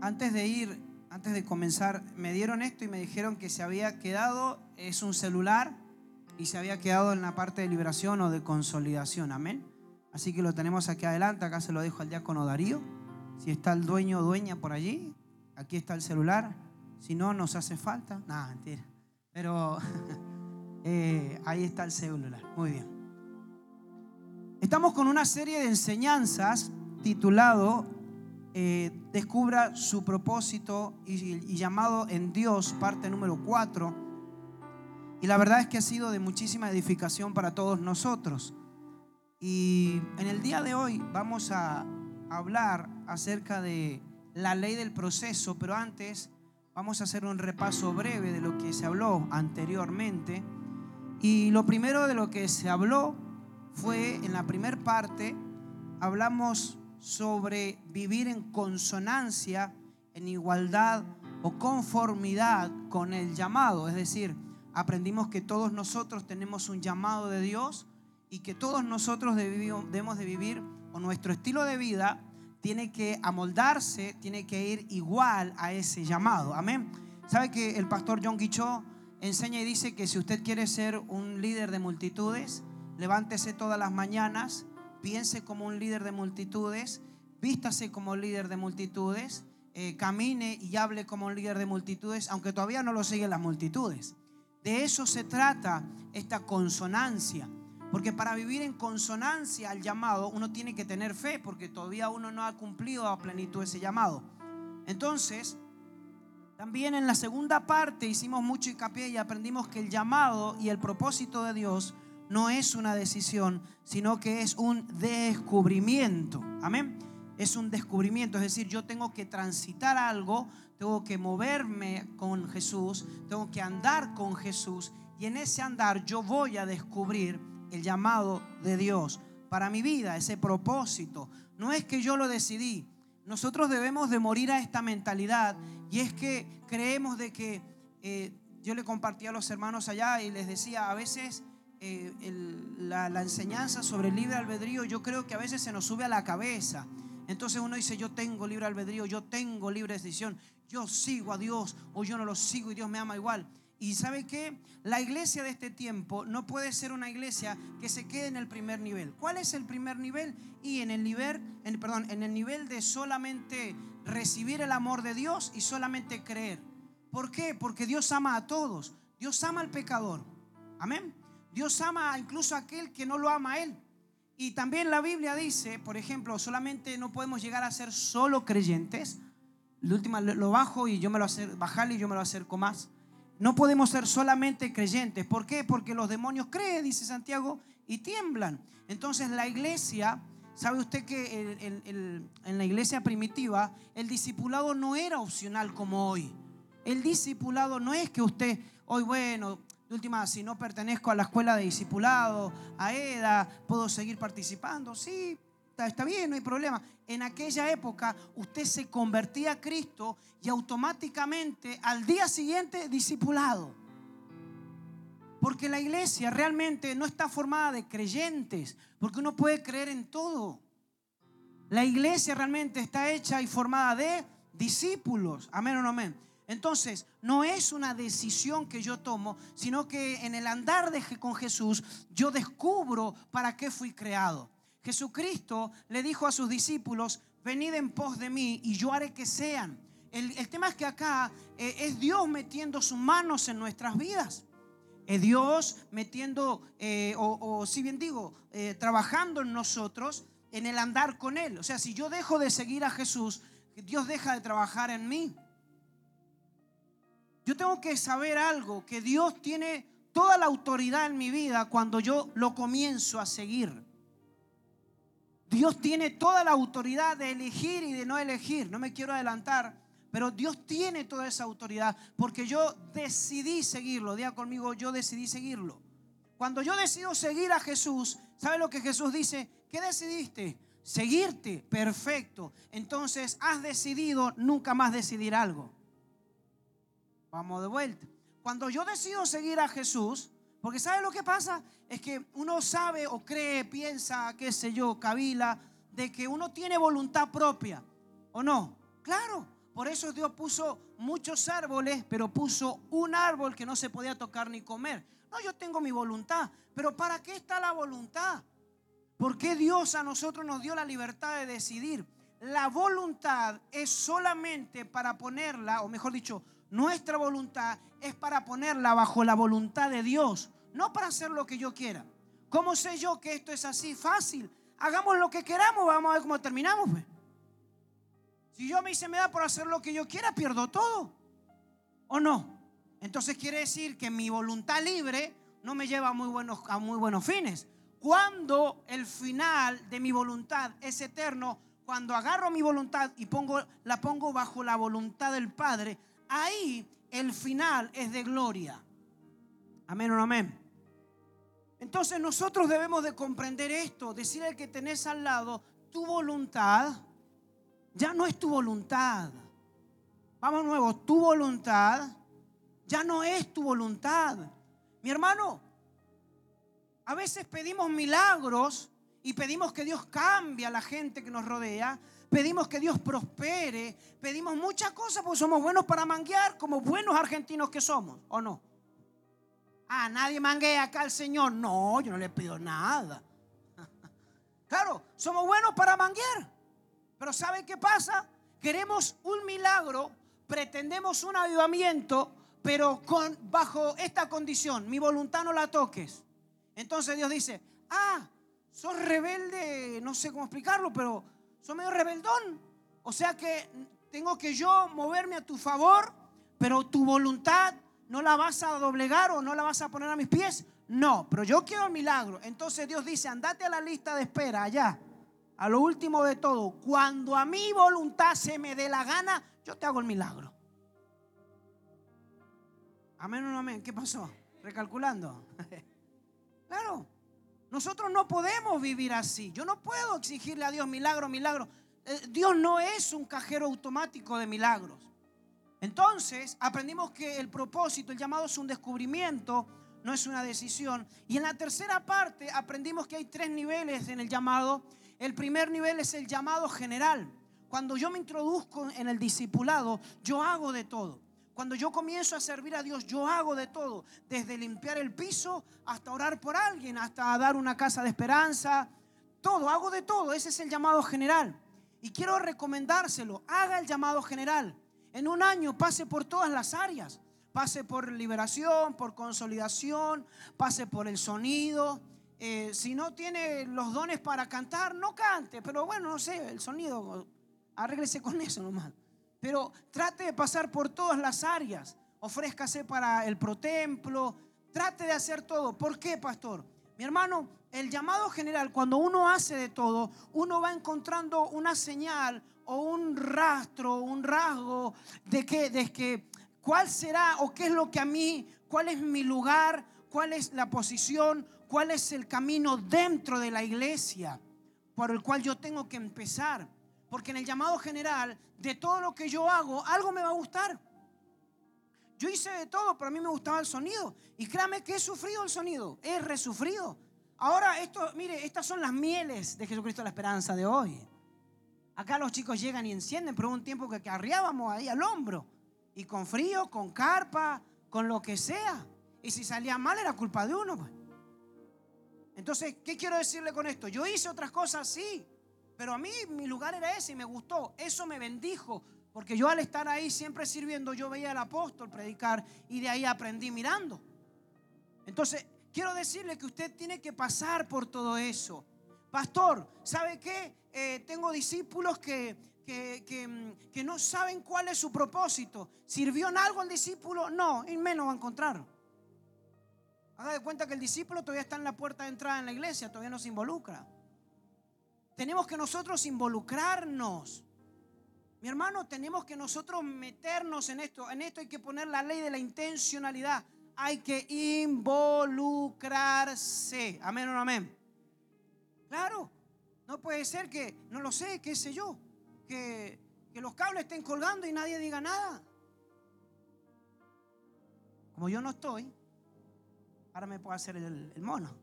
antes de ir, antes de comenzar, me dieron esto y me dijeron que se había quedado, es un celular y se había quedado en la parte de liberación o de consolidación. Amén. Así que lo tenemos aquí adelante, acá se lo dejo al diácono Darío. Si está el dueño o dueña por allí, aquí está el celular. Si no, nos hace falta. Nada, mentira. Pero eh, ahí está el celular. Muy bien. Estamos con una serie de enseñanzas titulado eh, Descubra su propósito y, y llamado en Dios, parte número 4. Y la verdad es que ha sido de muchísima edificación para todos nosotros. Y en el día de hoy vamos a hablar acerca de la ley del proceso, pero antes vamos a hacer un repaso breve de lo que se habló anteriormente. Y lo primero de lo que se habló fue en la primera parte, hablamos sobre vivir en consonancia, en igualdad o conformidad con el llamado. Es decir, aprendimos que todos nosotros tenemos un llamado de Dios y que todos nosotros debemos de vivir o nuestro estilo de vida tiene que amoldarse, tiene que ir igual a ese llamado. Amén. ¿Sabe que el pastor John Guichó enseña y dice que si usted quiere ser un líder de multitudes, levántese todas las mañanas, piense como un líder de multitudes, vístase como líder de multitudes, eh, camine y hable como un líder de multitudes, aunque todavía no lo siguen las multitudes. De eso se trata esta consonancia. Porque para vivir en consonancia al llamado, uno tiene que tener fe, porque todavía uno no ha cumplido a plenitud ese llamado. Entonces, también en la segunda parte hicimos mucho hincapié y aprendimos que el llamado y el propósito de Dios no es una decisión, sino que es un descubrimiento. Amén. Es un descubrimiento, es decir, yo tengo que transitar algo, tengo que moverme con Jesús, tengo que andar con Jesús y en ese andar yo voy a descubrir el llamado de Dios para mi vida, ese propósito. No es que yo lo decidí. Nosotros debemos de morir a esta mentalidad y es que creemos de que eh, yo le compartí a los hermanos allá y les decía, a veces eh, la, enseñanza sobre el libre albedrío, yo creo que a veces se nos sube a la cabeza. Entonces uno dice, yo tengo libre albedrío, yo tengo libre decisión, yo sigo a Dios o yo no lo sigo y Dios me ama igual. Y sabe que la iglesia de este tiempo no puede ser una iglesia que se quede en el primer nivel. ¿Cuál es el primer nivel? Y en el nivel, en, perdón, en el nivel de solamente recibir el amor de Dios y solamente creer. ¿Por qué? Porque Dios ama a todos. Dios ama al pecador. Amén. Dios ama incluso a aquel que no lo ama a Él. Y también la Biblia dice, por ejemplo, solamente no podemos llegar a ser solo creyentes. La última lo bajo y yo me lo acerco, bajarle y yo me lo acerco más. No podemos ser solamente creyentes. ¿Por qué? Porque los demonios creen, dice Santiago, y tiemblan. Entonces la iglesia, ¿sabe usted que en la iglesia primitiva el discipulado no era opcional como hoy? El discipulado no es que usted, hoy bueno, de última, si no pertenezco a la escuela de discipulado, a EDA, puedo seguir participando. Sí, está, bien, no hay problema. En aquella época usted se convertía a Cristo y automáticamente al día siguiente discipulado. Porque la iglesia realmente no está formada de creyentes, porque uno puede creer en todo. La iglesia realmente está hecha y formada de discípulos. Amén o no amén. Entonces, no es una decisión que yo tomo, sino que en el andar de, con Jesús yo descubro para qué fui creado. Jesucristo le dijo a sus discípulos, venid en pos de mí y yo haré que sean. El, tema es que acá eh, es Dios metiendo sus manos en nuestras vidas. Es Dios metiendo, eh, o, si bien digo, eh, trabajando en nosotros en el andar con Él. O sea, si yo dejo de seguir a Jesús, Dios deja de trabajar en mí. Yo tengo que saber algo, que Dios tiene toda la autoridad en mi vida cuando yo lo comienzo a seguir. Dios tiene toda la autoridad de elegir y de no elegir. No me quiero adelantar, pero Dios tiene toda esa autoridad porque yo decidí seguirlo. Diga conmigo, yo decidí seguirlo. Cuando yo decido seguir a Jesús, ¿sabe lo que Jesús dice? ¿Qué decidiste? Seguirte. Perfecto. Entonces has decidido nunca más decidir algo. Vamos de vuelta. Cuando yo decido seguir a Jesús, porque ¿sabe lo que pasa? Es que uno sabe o cree, piensa, qué sé yo, cabila, de que uno tiene voluntad propia. ¿O no? Claro, Por eso Dios puso muchos árboles, pero puso un árbol que no se podía tocar ni comer. No, yo tengo mi voluntad, pero ¿para qué está la voluntad? ¿Por qué Dios a nosotros nos dio la libertad de decidir? La voluntad es solamente para ponerla, o mejor dicho, nuestra voluntad es para ponerla bajo la voluntad de Dios, no para hacer lo que yo quiera. ¿Cómo sé yo que esto es así? Fácil. Hagamos lo que queramos, vamos a ver cómo terminamos. Pues. Si yo me hice me da por hacer lo que yo quiera, pierdo todo. ¿O no? Entonces quiere decir que mi voluntad libre no me lleva a muy buenos, a muy buenos fines. Cuando el final de mi voluntad es eterno, cuando agarro mi voluntad y pongo, la pongo bajo la voluntad del Padre, ahí el final es de gloria. Amén o no amén. Entonces nosotros debemos de comprender esto, decir al que tenés al lado, tu voluntad ya no es tu voluntad. Vamos nuevo, tu voluntad ya no es tu voluntad. Mi hermano, a veces pedimos milagros y pedimos que Dios cambie a la gente que nos rodea, pedimos que Dios prospere, pedimos muchas cosas porque somos buenos para manguear como buenos argentinos que somos, ¿o no? Ah, nadie manguea acá al Señor. No, yo no le pido nada. Claro, somos buenos para manguear. Pero ¿sabe qué pasa? Queremos un milagro, pretendemos un avivamiento, pero con, bajo esta condición, mi voluntad no la toques. Entonces Dios dice, ah, sos rebelde, no sé cómo explicarlo, pero sos medio rebeldón. O sea que tengo que yo moverme a tu favor, pero tu voluntad no la vas a doblegar o no la vas a poner a mis pies. No, pero yo quiero el milagro. Entonces Dios dice, andate a la lista de espera allá a lo último de todo, cuando a mi voluntad se me dé la gana, yo te hago el milagro. Amén o no amén. ¿Qué pasó? Recalculando. claro, nosotros no podemos vivir así. Yo no puedo exigirle a Dios milagro, milagro. Eh, Dios no es un cajero automático de milagros. Entonces, aprendimos que el propósito, el llamado es un descubrimiento, no es una decisión. Y en la tercera parte aprendimos que hay tres niveles en el llamado el primer nivel es el llamado general. Cuando yo me introduzco en el discipulado, yo hago de todo. Cuando yo comienzo a servir a Dios, yo hago de todo. Desde limpiar el piso hasta orar por alguien, hasta dar una casa de esperanza. Todo, hago de todo. Ese es el llamado general. Y quiero recomendárselo. Haga el llamado general. En un año pase por todas las áreas. Pase por liberación, por consolidación, pase por el sonido, eh, si no tiene los dones para cantar, no cante. Pero bueno, no sé, el sonido, arréglese con eso nomás. Pero trate de pasar por todas las áreas. Ofrézcase para el protemplo. Trate de hacer todo. ¿Por qué, pastor? Mi hermano, el llamado general, cuando uno hace de todo, uno va encontrando una señal o un rastro, un rasgo de que, de que cuál será o qué es lo que a mí, cuál es mi lugar, cuál es la posición, cuál es el camino dentro de la iglesia por el cual yo tengo que empezar. Porque en el llamado general, de todo lo que yo hago, algo me va a gustar. Yo hice de todo, pero a mí me gustaba el sonido. Y créame que he sufrido el sonido, he resufrido. Ahora, esto, mire, estas son las mieles de Jesucristo la esperanza de hoy. Acá los chicos llegan y encienden, pero hubo un tiempo que arriábamos ahí al hombro. Y con frío, con carpa, con lo que sea. Y si salía mal era culpa de uno. Pues. Entonces, ¿qué quiero decirle con esto? Yo hice otras cosas, sí, pero a mí mi lugar era ese y me gustó. Eso me bendijo, porque yo al estar ahí siempre sirviendo, yo veía al apóstol predicar y de ahí aprendí mirando. Entonces, quiero decirle que usted tiene que pasar por todo eso. Pastor, ¿sabe qué? Eh, tengo discípulos que, que, mm, que, no saben cuál es su propósito. ¿Sirvió en algo el discípulo? No, y menos va a encontrar. Haga de cuenta que el discípulo todavía está en la puerta de entrada en la iglesia, todavía no se involucra. Tenemos que nosotros involucrarnos. Mi hermano, tenemos que nosotros meternos en esto. En esto hay que poner la ley de la intencionalidad. Hay que involucrarse. Amén o no amén. Claro, no puede ser que, no lo sé, qué sé yo, que, los cables estén colgando y nadie diga nada. Como yo no estoy, Ahora me puedo hacer el, mono.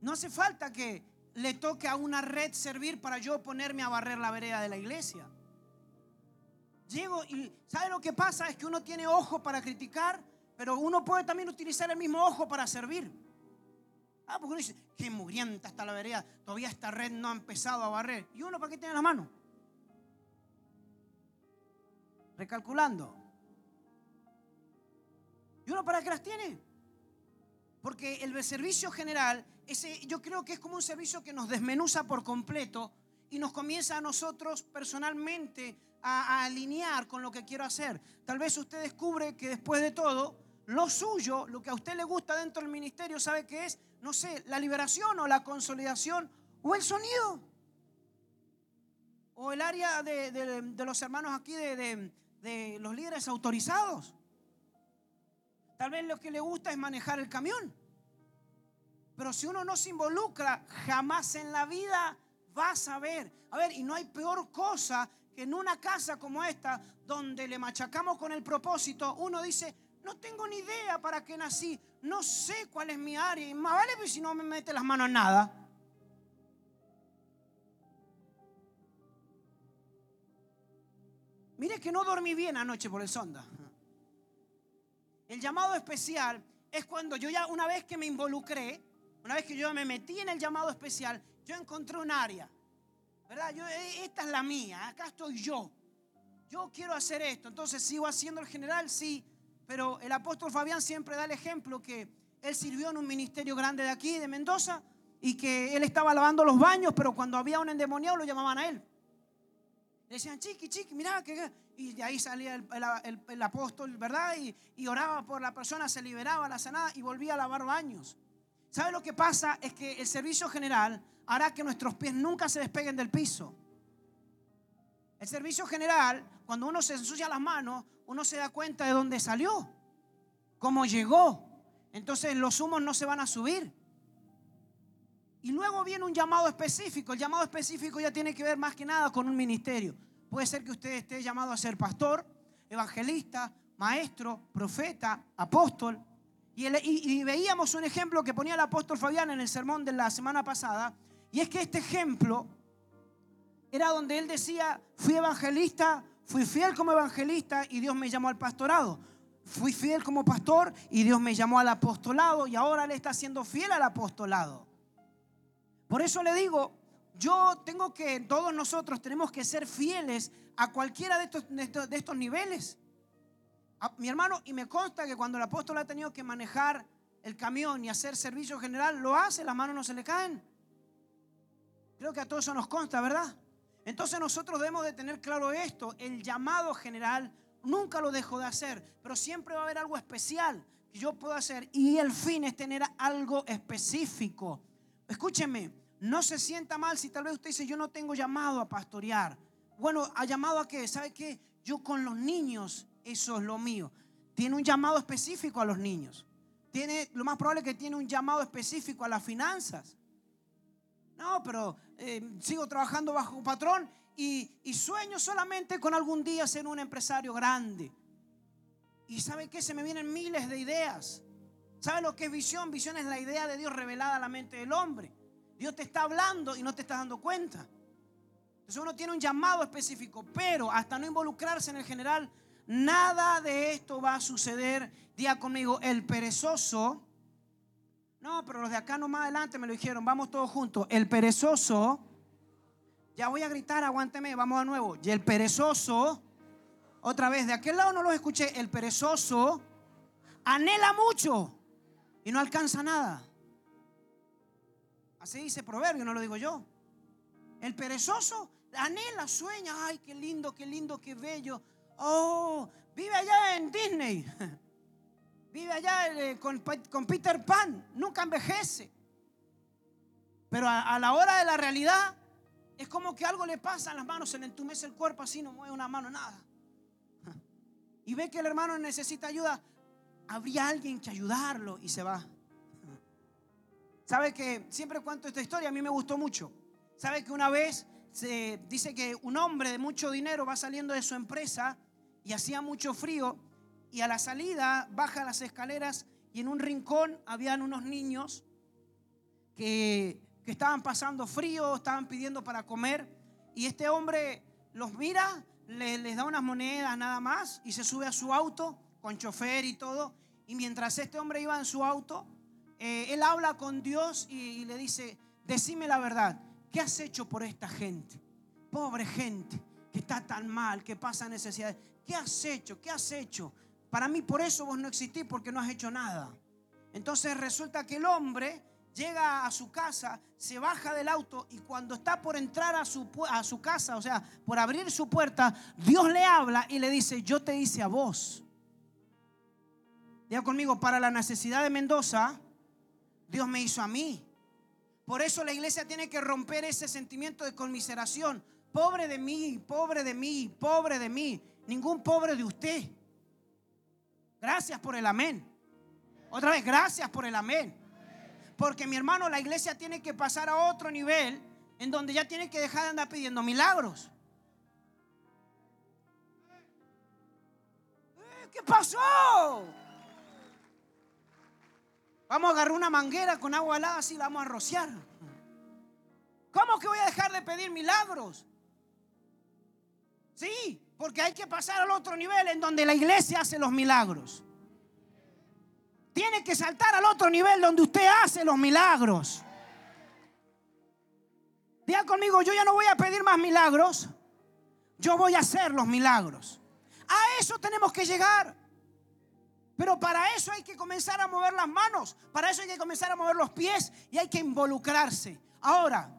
No hace falta que le toque a una red servir para yo ponerme a barrer la vereda de la iglesia. Llego y ¿sabe lo que pasa? Es que uno tiene ojo para criticar, pero uno puede también utilizar el mismo ojo para servir. Ah, porque uno dice, qué mugrienta está la vereda, todavía esta red no ha empezado a barrer. ¿Y uno para qué tiene la mano? Recalculando. ¿Y uno para qué las tiene? Porque el servicio general, ese, yo creo que es como un servicio que nos desmenuza por completo y nos comienza a nosotros personalmente a, alinear con lo que quiero hacer. Tal vez usted descubre que después de todo, lo suyo, lo que a usted le gusta dentro del ministerio, ¿sabe qué es? No sé, la liberación o la consolidación o el sonido. O el área de, los hermanos aquí, de, de los líderes autorizados. Tal vez lo que le gusta es manejar el camión. Pero si uno no se involucra, jamás en la vida va a saber. A ver, y no hay peor cosa que en una casa como esta, donde le machacamos con el propósito, uno dice, no tengo ni idea para qué nací, no sé cuál es mi área, y más vale pues, si no me mete las manos en nada. Mire que no dormí bien anoche por el sonda. El llamado especial es cuando yo ya una vez que me involucré, una vez que yo me metí en el llamado especial, yo encontré un área. ¿Verdad? Yo, eh, esta es la mía, acá estoy yo. Yo quiero hacer esto. Entonces sigo haciendo el general, sí. Pero el apóstol Fabián siempre da el ejemplo que él sirvió en un ministerio grande de aquí, de Mendoza, y que él estaba lavando los baños, pero cuando había un endemoniado lo llamaban a él. Le decían, chiqui, chiqui, mira, que... Y de ahí salía el, apóstol, ¿verdad? Y, oraba por la persona, se liberaba la sanada y volvía a lavar baños. ¿Sabe lo que pasa? Es que el servicio general hará que nuestros pies nunca se despeguen del piso. El servicio general, cuando uno se ensucia las manos, uno se da cuenta de dónde salió, cómo llegó. Entonces los humos no se van a subir. Y luego viene un llamado específico. El llamado específico ya tiene que ver más que nada con un ministerio. Puede ser que usted esté llamado a ser pastor, evangelista, maestro, profeta, apóstol. Y, veíamos un ejemplo que ponía el apóstol Fabián en el sermón de la semana pasada. Y es que este ejemplo era donde él decía, fui evangelista, fui fiel como evangelista y Dios me llamó al pastorado. Fui fiel como pastor y Dios me llamó al apostolado y ahora él está siendo fiel al apostolado. Por eso le digo, yo tengo que, todos nosotros tenemos que ser fieles a cualquiera de estos, de estos, niveles. Mi hermano, y me consta que cuando el apóstol ha tenido que manejar el camión y hacer servicio general, lo hace, las manos no se le caen. Creo que a todos eso nos consta, ¿verdad? Entonces nosotros debemos de tener claro esto, el llamado general nunca lo dejo de hacer, pero siempre va a haber algo especial que yo puedo hacer y el fin es tener algo específico. Escúcheme, no se sienta mal si tal vez usted dice, yo no tengo llamado a pastorear. Bueno, ¿ha llamado a qué? ¿Sabe qué? Yo con los niños, eso es lo mío. Tiene un llamado específico a los niños. Tiene, lo más probable es que tiene un llamado específico a las finanzas. No, pero eh, sigo trabajando bajo un patrón y, y, sueño solamente con algún día ser un empresario grande. Y ¿sabe qué? Se me vienen miles de ideas. ¿Sabe lo que es visión? Visión es la idea de Dios revelada a la mente del hombre. Dios te está hablando y no te estás dando cuenta. Entonces uno tiene un llamado específico, pero hasta no involucrarse en el general, nada de esto va a suceder. Día conmigo, el perezoso. No, pero los de acá no más adelante me lo dijeron, vamos todos juntos. El perezoso, ya voy a gritar, aguánteme, vamos de nuevo. Y el perezoso, otra vez, de aquel lado no los escuché, el perezoso anhela mucho y no alcanza nada. Así dice proverbio, no lo digo yo. El perezoso anhela, sueña, ay, qué lindo, qué lindo, qué bello. Oh, vive allá en Disney. Vive allá eh, con, Peter Pan, nunca envejece. Pero a, la hora de la realidad es como que algo le pasa en las manos, se le entumece el cuerpo así, no mueve una mano, nada. Y ve que el hermano necesita ayuda, habría alguien que ayudarlo y se va. ¿Sabe que siempre cuento esta historia? A mí me gustó mucho. ¿Sabe que una vez se dice que un hombre de mucho dinero va saliendo de su empresa y hacía mucho frío y a la salida baja las escaleras y en un rincón habían unos niños que, que estaban pasando frío, estaban pidiendo para comer. Y este hombre los mira, les da unas monedas nada más y se sube a su auto con chofer y todo. Y mientras este hombre iba en su auto, eh, él habla con Dios y, le dice, decime la verdad, ¿qué has hecho por esta gente? Pobre gente está tan mal, que pasa necesidades. ¿Qué has hecho? ¿Qué has hecho? Para mí por eso vos no existís porque no has hecho nada. Entonces resulta que el hombre llega a su casa, se baja del auto y cuando está por entrar a su, a su casa, o sea, por abrir su puerta, Dios le habla y le dice, yo te hice a vos. Diga conmigo, para la necesidad de Mendoza, Dios me hizo a mí. Por eso la iglesia tiene que romper ese sentimiento de conmiseración. Pobre de mí, pobre de mí, pobre de mí. Ningún pobre de usted. Gracias por el amén. Otra vez, gracias por el amén. Porque mi hermano, la iglesia tiene que pasar a otro nivel en donde ya tiene que dejar de andar pidiendo milagros. Eh, ¿Qué pasó? Vamos a agarrar una manguera con agua helada así la vamos a rociar. ¿Cómo que voy a dejar de pedir milagros? Sí, porque hay que pasar al otro nivel en donde la iglesia hace los milagros. Tiene que saltar al otro nivel donde usted hace los milagros. Diga conmigo, yo ya no voy a pedir más milagros, yo voy a hacer los milagros. A eso tenemos que llegar. Pero para eso hay que comenzar a mover las manos, para eso hay que comenzar a mover los pies y hay que involucrarse. Ahora,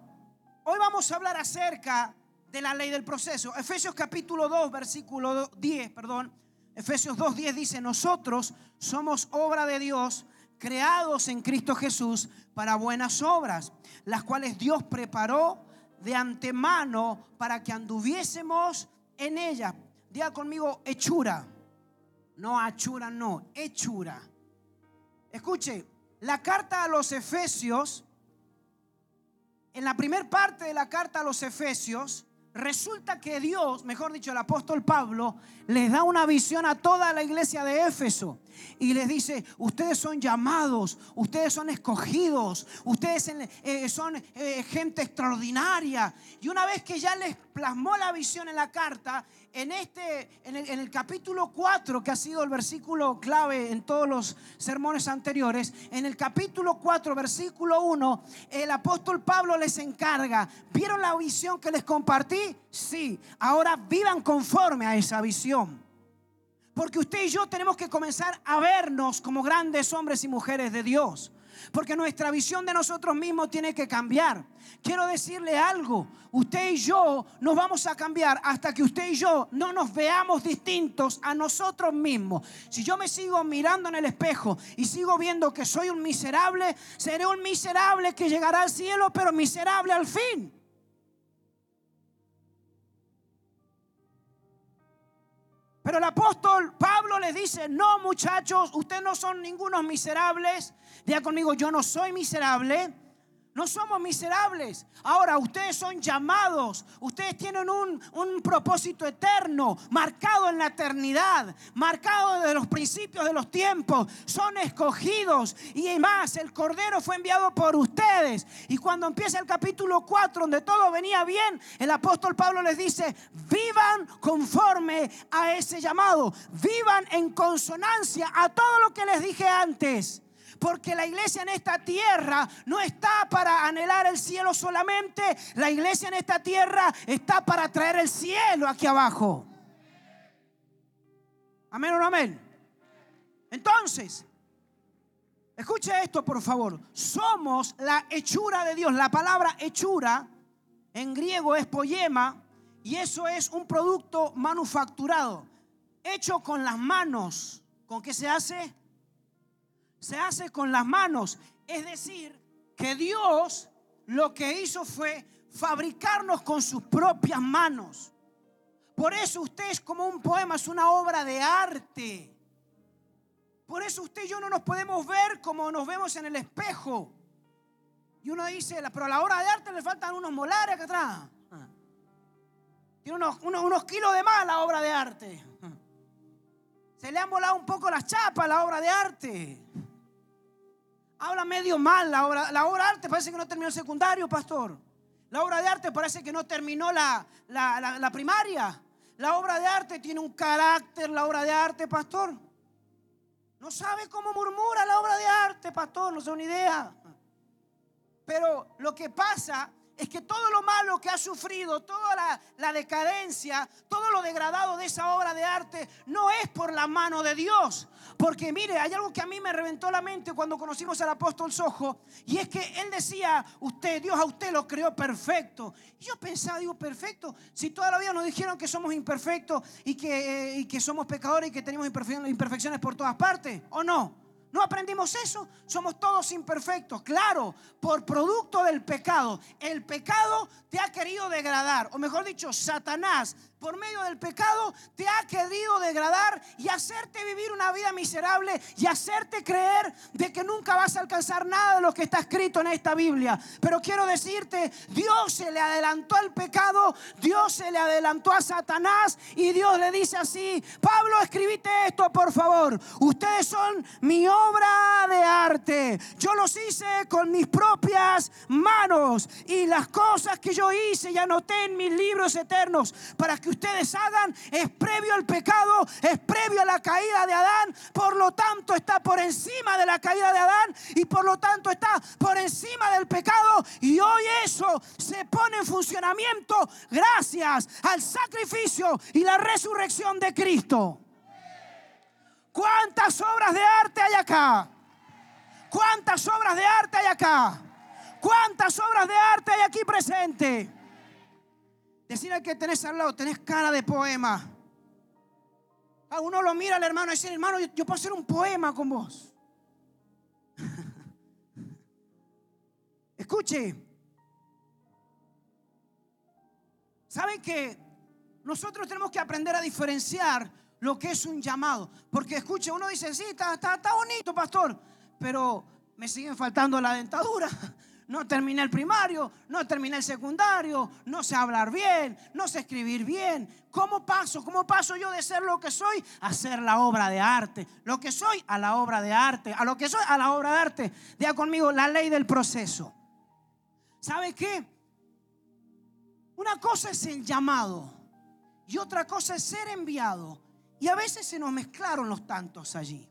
hoy vamos a hablar acerca de la ley del proceso. Efesios capítulo 2, versículo 10, perdón. Efesios 2.10 dice, nosotros somos obra de Dios, creados en Cristo Jesús para buenas obras, las cuales Dios preparó de antemano para que anduviésemos en ellas. Diga conmigo, hechura. No, hechura, no, hechura. Escuche, la carta a los Efesios, en la primera parte de la carta a los Efesios, Resulta que Dios, mejor dicho, el apóstol Pablo, les da una visión a toda la iglesia de Éfeso y les dice, ustedes son llamados, ustedes son escogidos, ustedes eh, son eh, gente extraordinaria. Y una vez que ya les plasmó la visión en la carta, en, este, en el, capítulo 4, que ha sido el versículo clave en todos los sermones anteriores, en el capítulo 4, versículo 1, el apóstol Pablo les encarga, ¿vieron la visión que les compartí? Sí, ahora vivan conforme a esa visión. Porque usted y yo tenemos que comenzar a vernos como grandes hombres y mujeres de Dios. Porque nuestra visión de nosotros mismos tiene que cambiar. Quiero decirle algo, usted y yo nos vamos a cambiar hasta que usted y yo no nos veamos distintos a nosotros mismos. Si yo me sigo mirando en el espejo y sigo viendo que soy un miserable, seré un miserable que llegará al cielo, pero miserable al fin. Pero el apóstol Pablo les dice, no muchachos, ustedes no son ningunos miserables. Diga conmigo, yo no soy miserable. No somos miserables. Ahora, ustedes son llamados. Ustedes tienen un, un, propósito eterno, marcado en la eternidad, marcado desde los principios de los tiempos. Son escogidos. Y más, el Cordero fue enviado por ustedes. Y cuando empieza el capítulo 4, donde todo venía bien, el apóstol Pablo les dice, vivan conforme a ese llamado. Vivan en consonancia a todo lo que les dije antes. Porque la iglesia en esta tierra no está para anhelar el cielo solamente. La iglesia en esta tierra está para traer el cielo aquí abajo. Amén o no amén. Entonces, escuche esto por favor. Somos la hechura de Dios. La palabra hechura en griego es poema y eso es un producto manufacturado, hecho con las manos. ¿Con qué se hace? Se hace con las manos. Es decir, que Dios lo que hizo fue fabricarnos con sus propias manos. Por eso usted es como un poema, es una obra de arte. Por eso usted y yo no nos podemos ver como nos vemos en el espejo. Y uno dice, pero a la obra de arte le faltan unos molares acá atrás. Tiene unos, unos kilos de más la obra de arte. Se le han volado un poco las chapas a la obra de arte. Habla medio mal la obra, la obra de arte, parece que no terminó el secundario, pastor. La obra de arte parece que no terminó la, la primaria. La obra de arte tiene un carácter, la obra de arte, pastor. No sabe cómo murmura la obra de arte, pastor, no una idea. Pero lo que pasa es que todo lo malo que ha sufrido, toda la, decadencia, todo lo degradado de esa obra de arte, no es por la mano de Dios. Porque mire, hay algo que a mí me reventó la mente cuando conocimos al apóstol Sojo, y es que él decía, usted, Dios a usted lo creó perfecto. Yo pensaba, digo, perfecto, si toda la vida nos dijeron que somos imperfectos y que, eh, y que somos pecadores y que tenemos imperfecciones por todas partes, ¿o no? ¿No aprendimos eso? Somos todos imperfectos, claro, por producto del pecado. El pecado te ha querido degradar, o mejor dicho, Satanás por medio del pecado te ha querido degradar y hacerte vivir una vida miserable y hacerte creer de que nunca vas a alcanzar nada de lo que está escrito en esta Biblia. Pero quiero decirte, Dios se le adelantó al pecado, Dios se le adelantó a Satanás y Dios le dice así, Pablo, escribite esto por favor, ustedes son mi obra de arte, yo los hice con mis propias manos y las cosas que yo hice y anoté en mis libros eternos para que ustedes hagan es previo al pecado, es previo a la caída de Adán, por lo tanto está por encima de la caída de Adán y por lo tanto está por encima del pecado y hoy eso se pone en funcionamiento gracias al sacrificio y la resurrección de Cristo. ¿Cuántas obras de arte hay acá? ¿Cuántas obras de arte hay acá? ¿Cuántas obras de arte hay aquí presente? Decir al que tenés al lado, tenés cara de poema. A uno lo mira al hermano y dice, hermano, yo, puedo hacer un poema con vos. Escuche. ¿Saben que nosotros tenemos que aprender a diferenciar lo que es un llamado? Porque escuche, uno dice, sí, está, está, está bonito, pastor, pero me siguen faltando la dentadura no terminé el primario, no terminé el secundario, no sé hablar bien, no sé escribir bien. ¿Cómo paso? ¿Cómo paso yo de ser lo que soy a ser la obra de arte? Lo que soy a la obra de arte, a lo que soy a la obra de arte. Diga conmigo la ley del proceso. ¿Sabe qué? Una cosa es el llamado y otra cosa es ser enviado. Y a veces se nos mezclaron los tantos allí.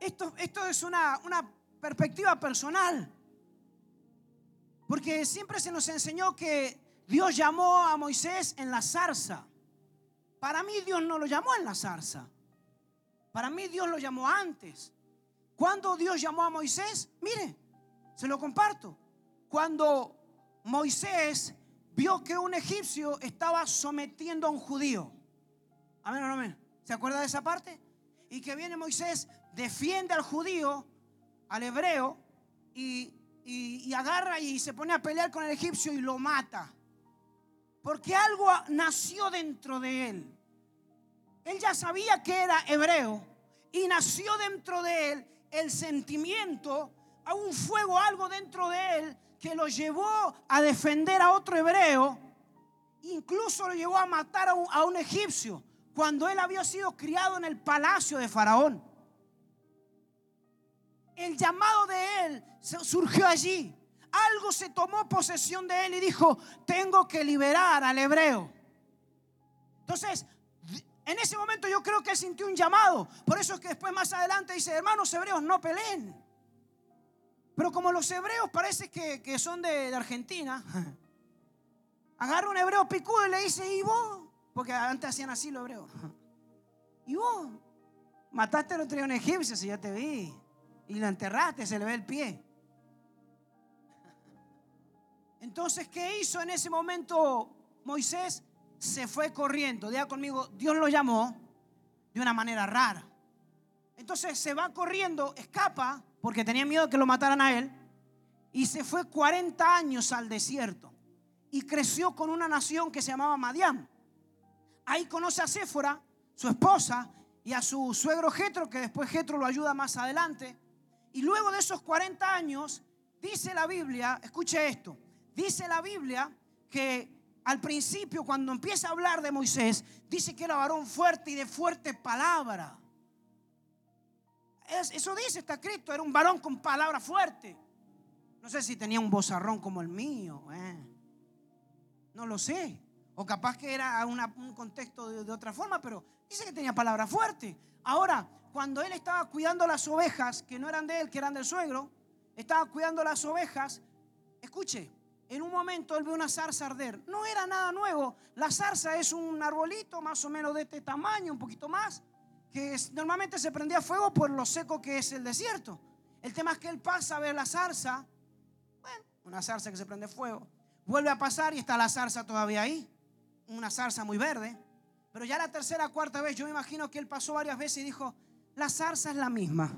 Esto, esto es una, una perspectiva personal. Porque siempre se nos enseñó que Dios llamó a Moisés en la zarza. Para mí Dios no lo llamó en la zarza. Para mí Dios lo llamó antes. Cuando Dios llamó a Moisés, mire, se lo comparto. Cuando Moisés vio que un egipcio estaba sometiendo a un judío. Amén o amén. ¿Se acuerda de esa parte? Y que viene Moisés, defiende al judío, al hebreo, y y, agarra y se pone a pelear con el egipcio y lo mata. Porque algo nació dentro de él. Él ya sabía que era hebreo y nació dentro de él el sentimiento, a un fuego, algo dentro de él que lo llevó a defender a otro hebreo, incluso lo llevó a matar a un, a un egipcio, cuando él había sido criado en el palacio de Faraón el llamado de él surgió allí. Algo se tomó posesión de él y dijo, tengo que liberar al hebreo. Entonces, en ese momento yo creo que él sintió un llamado. Por eso es que después más adelante dice, hermanos hebreos, no peleen. Pero como los hebreos parece que, son de, Argentina, agarra un hebreo picudo y le dice, ¿y vos? Porque antes hacían así los hebreos. ¿Y vos? Mataste el otro día un egipcio, si ya te vi y la enterraste, se le ve el pie. Entonces, ¿qué hizo en ese momento Moisés? Se fue corriendo. Diga conmigo, Dios lo llamó de una manera rara. Entonces se va corriendo, escapa, porque tenía miedo de que lo mataran a él, y se fue 40 años al desierto. Y creció con una nación que se llamaba Madián. Ahí conoce a Séfora, su esposa, y a su suegro Jetro, que después Jetro lo ayuda más adelante. Y luego de esos 40 años, dice la Biblia, escuche esto, dice la Biblia que al principio cuando empieza a hablar de Moisés, dice que era varón fuerte y de fuerte palabra. eso dice, está escrito, era un varón con palabra fuerte. No sé si tenía un bozarrón como el mío. Eh. No lo sé. O capaz que era un contexto de, de, otra forma, pero dice que tenía palabra fuerte. Ahora, cuando él estaba cuidando las ovejas, que no eran de él, que eran del suegro, estaba cuidando las ovejas, escuche, en un momento él ve una zarza arder. No era nada nuevo. La zarza es un arbolito más o menos de este tamaño, un poquito más, que normalmente se prendía fuego por lo seco que es el desierto. El tema es que él pasa a ver la zarza, bueno, una zarza que se prende fuego. Vuelve a pasar y está la zarza todavía ahí, una zarza muy verde. Pero ya la tercera, cuarta vez, yo me imagino que él pasó varias veces y dijo, la zarza es la misma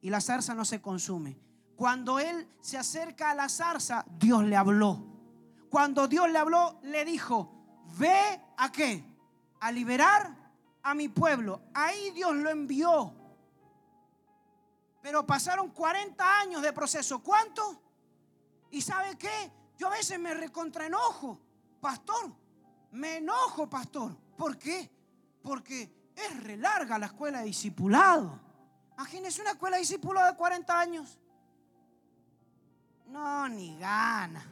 y la zarza no se consume. Cuando él se acerca a la zarza, Dios le habló. Cuando Dios le habló, le dijo, ve a qué? A liberar a mi pueblo. Ahí Dios lo envió. Pero pasaron 40 años de proceso. ¿Cuánto? ¿Y sabe qué? Yo a veces me recontraenojo, pastor. Me enojo, pastor. ¿Por qué? Porque es re larga la escuela de discipulado. Imagínese una escuela de discipulado de 40 años. No, ni gana.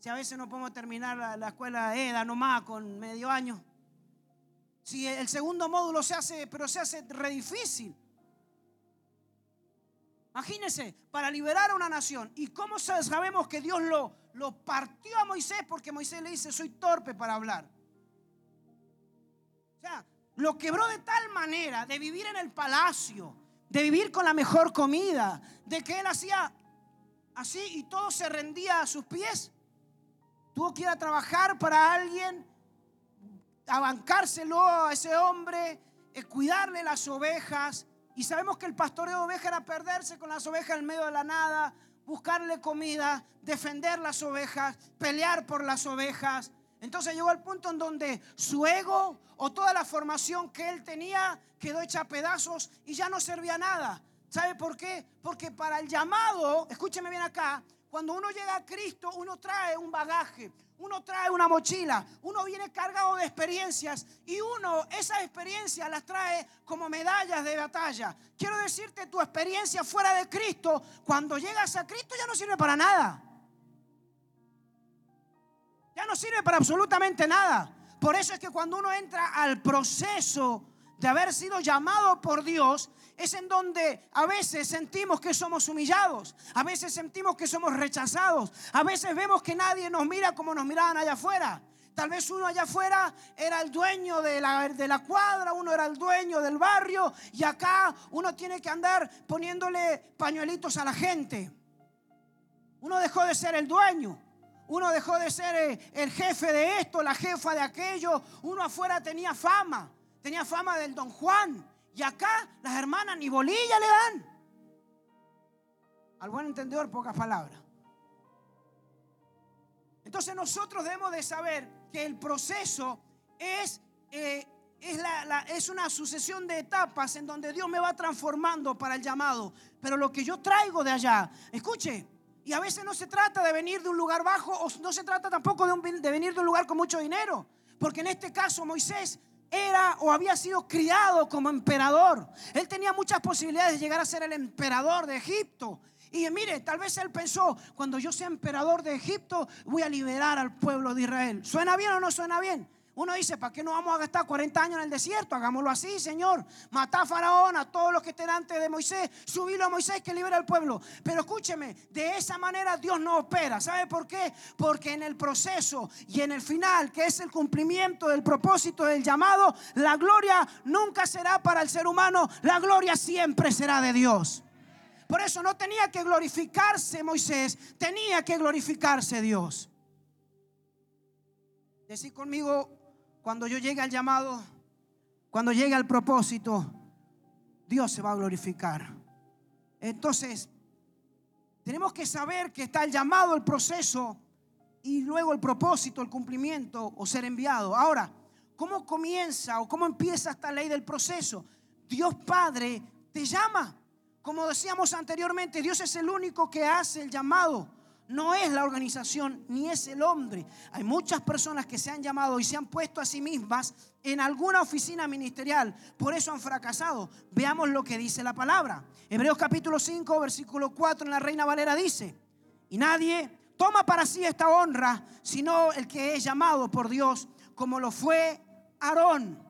Si a veces no podemos terminar la, la escuela EDA nomás con medio año. Si el segundo módulo se hace, pero se hace re difícil. Imagínense, para liberar a una nación. ¿Y cómo sabemos que Dios lo, lo partió a Moisés? Porque Moisés le dice, soy torpe para hablar. O sea, lo quebró de tal manera de vivir en el palacio, de vivir con la mejor comida, de que él hacía así y todo se rendía a sus pies. Tuvo que ir a trabajar para alguien abancárselo a ese hombre, eh, cuidarle las ovejas. Y sabemos que el pastoreo de ovejas era perderse con las ovejas en medio de la nada, buscarle comida, defender las ovejas, pelear por las ovejas. Entonces llegó al punto en donde su ego o toda la formación que él tenía quedó hecha a pedazos y ya no servía nada. ¿Sabe por qué? Porque para el llamado, escúcheme bien acá, cuando uno llega a Cristo, uno trae un bagaje, uno trae una mochila, uno viene cargado de experiencias y uno esas experiencias las trae como medallas de batalla. Quiero decirte, tu experiencia fuera de Cristo, cuando llegas a Cristo ya no sirve para nada. Ya no sirve para absolutamente nada. Por eso es que cuando uno entra al proceso de haber sido llamado por Dios, es en donde a veces sentimos que somos humillados, a veces sentimos que somos rechazados, a veces vemos que nadie nos mira como nos miraban allá afuera. Tal vez uno allá afuera era el dueño de la, de la cuadra, uno era el dueño del barrio y acá uno tiene que andar poniéndole pañuelitos a la gente. Uno dejó de ser el dueño. Uno dejó de ser eh, el jefe de esto, la jefa de aquello. Uno afuera tenía fama. Tenía fama del don Juan. Y acá las hermanas ni bolilla le dan. Al buen entendedor, pocas palabras. Entonces nosotros debemos de saber que el proceso es, eh, es, es una sucesión de etapas en donde Dios me va transformando para el llamado. Pero lo que yo traigo de allá, escuche, y a veces no se trata de venir de un lugar bajo o no se trata tampoco de, venir de un lugar con mucho dinero. Porque en este caso Moisés era o había sido criado como emperador. Él tenía muchas posibilidades de llegar a ser el emperador de Egipto. Y mire, tal vez él pensó, cuando yo sea emperador de Egipto, voy a liberar al pueblo de Israel. ¿Suena bien o no suena bien? Uno dice, ¿para qué no vamos a gastar 40 años en el desierto? Hagámoslo así, Señor. Matá a Faraón, a todos los que estén antes de Moisés. Subilo a Moisés que libera al pueblo. Pero escúcheme, de esa manera Dios no opera. ¿Sabe por qué? Porque en el proceso y en el final, que es el cumplimiento del propósito del llamado, la gloria nunca será para el ser humano. La gloria siempre será de Dios. Por eso no tenía que glorificarse Moisés, tenía que glorificarse Dios. Decir conmigo, cuando yo llegue al llamado, cuando llegue al propósito, Dios se va a glorificar. Entonces, tenemos que saber que está el llamado, el proceso y luego el propósito, el cumplimiento o ser enviado. Ahora, ¿cómo comienza o cómo empieza esta ley del proceso? Dios Padre te llama. Como decíamos anteriormente, Dios es el único que hace el llamado. No es la organización ni es el hombre. Hay muchas personas que se han llamado y se han puesto a sí mismas en alguna oficina ministerial. Por eso han fracasado. Veamos lo que dice la palabra. Hebreos capítulo 5, versículo 4 en la Reina Valera dice, y nadie toma para sí esta honra, sino el que es llamado por Dios, como lo fue Aarón.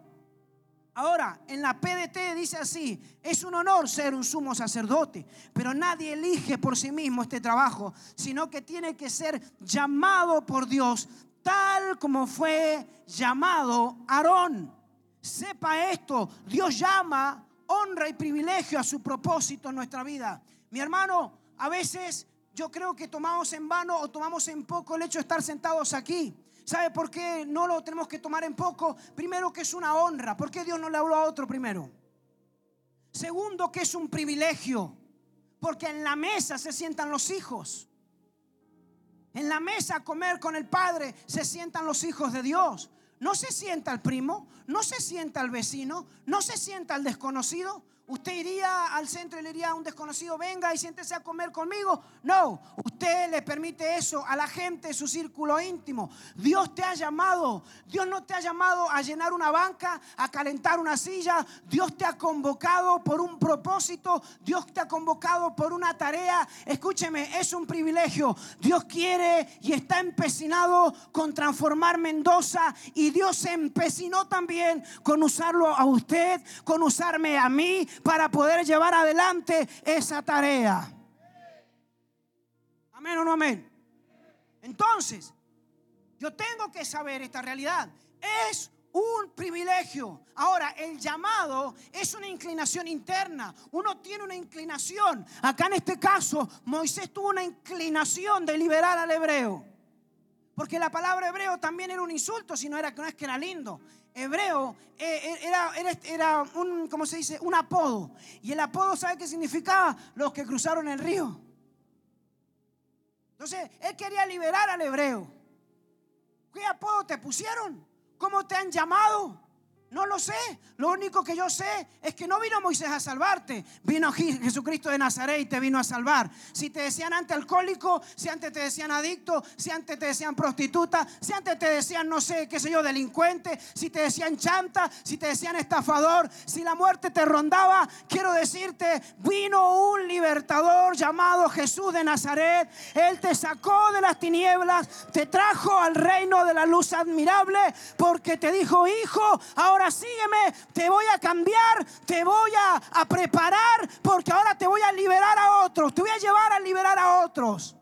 Ahora, en la PDT dice así, es un honor ser un sumo sacerdote, pero nadie elige por sí mismo este trabajo, sino que tiene que ser llamado por Dios, tal como fue llamado Aarón. Sepa esto, Dios llama honra y privilegio a su propósito en nuestra vida. Mi hermano, a veces yo creo que tomamos en vano o tomamos en poco el hecho de estar sentados aquí. ¿Sabe por qué no lo tenemos que tomar en poco? Primero que es una honra. ¿Por qué Dios no le habló a otro primero? Segundo que es un privilegio. Porque en la mesa se sientan los hijos. En la mesa a comer con el Padre se sientan los hijos de Dios. No se sienta el primo, no se sienta el vecino, no se sienta el desconocido. Usted iría al centro y le diría a un desconocido, venga y siéntese a comer conmigo. No, usted le permite eso a la gente su círculo íntimo. Dios te ha llamado, Dios no te ha llamado a llenar una banca, a calentar una silla. Dios te ha convocado por un propósito, Dios te ha convocado por una tarea. Escúcheme, es un privilegio. Dios quiere y está empecinado con transformar Mendoza y Dios se empecinó también con usarlo a usted, con usarme a mí para poder llevar adelante esa tarea. Amén o no amén. Entonces, yo tengo que saber esta realidad. Es un privilegio. Ahora, el llamado es una inclinación interna. Uno tiene una inclinación. Acá en este caso, Moisés tuvo una inclinación de liberar al hebreo. Porque la palabra hebreo también era un insulto, si no era que no es que era lindo hebreo eh, eh, era, un, ¿cómo se dice? Un apodo. Y el apodo, ¿sabe qué significaba? Los que cruzaron el río. Entonces, él quería liberar al hebreo. ¿Qué apodo te pusieron? ¿Cómo te han llamado? No lo sé. Lo único que yo sé es que no vino Moisés a salvarte. Vino Jesucristo de Nazaret y te vino a salvar. Si te decían antes alcohólico, si antes te decían adicto, si antes te decían prostituta, si antes te decían, no sé, qué sé yo, delincuente, si te decían chanta, si te decían estafador, si la muerte te rondaba, quiero decirte, vino un libertador llamado Jesús de Nazaret. Él te sacó de las tinieblas, te trajo al reino de la luz admirable, porque te dijo, hijo, ahora sígueme, te voy a cambiar, te voy a, a preparar, porque ahora te voy a liberar a otros, te voy a llevar a liberar a otros.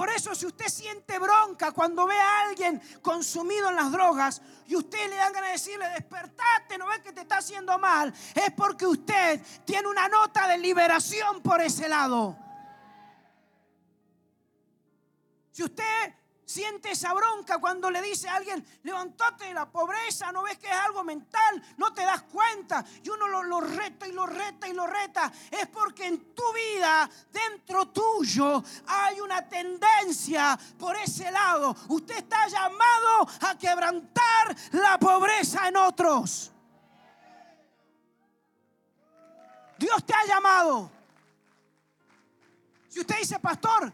Por eso si usted siente bronca cuando ve a alguien consumido en las drogas y usted le dan ganas de decirle, despertate, no ves que te está haciendo mal, es porque usted tiene una nota de liberación por ese lado. Si usted Siente esa bronca cuando le dice a alguien, levantate de la pobreza, no ves que es algo mental, no te das cuenta. Y uno lo, lo, reta y lo reta y lo reta. Es porque en tu vida, dentro tuyo, hay una tendencia por ese lado. Usted está llamado a quebrantar la pobreza en otros. Dios te ha llamado. Si usted dice, pastor,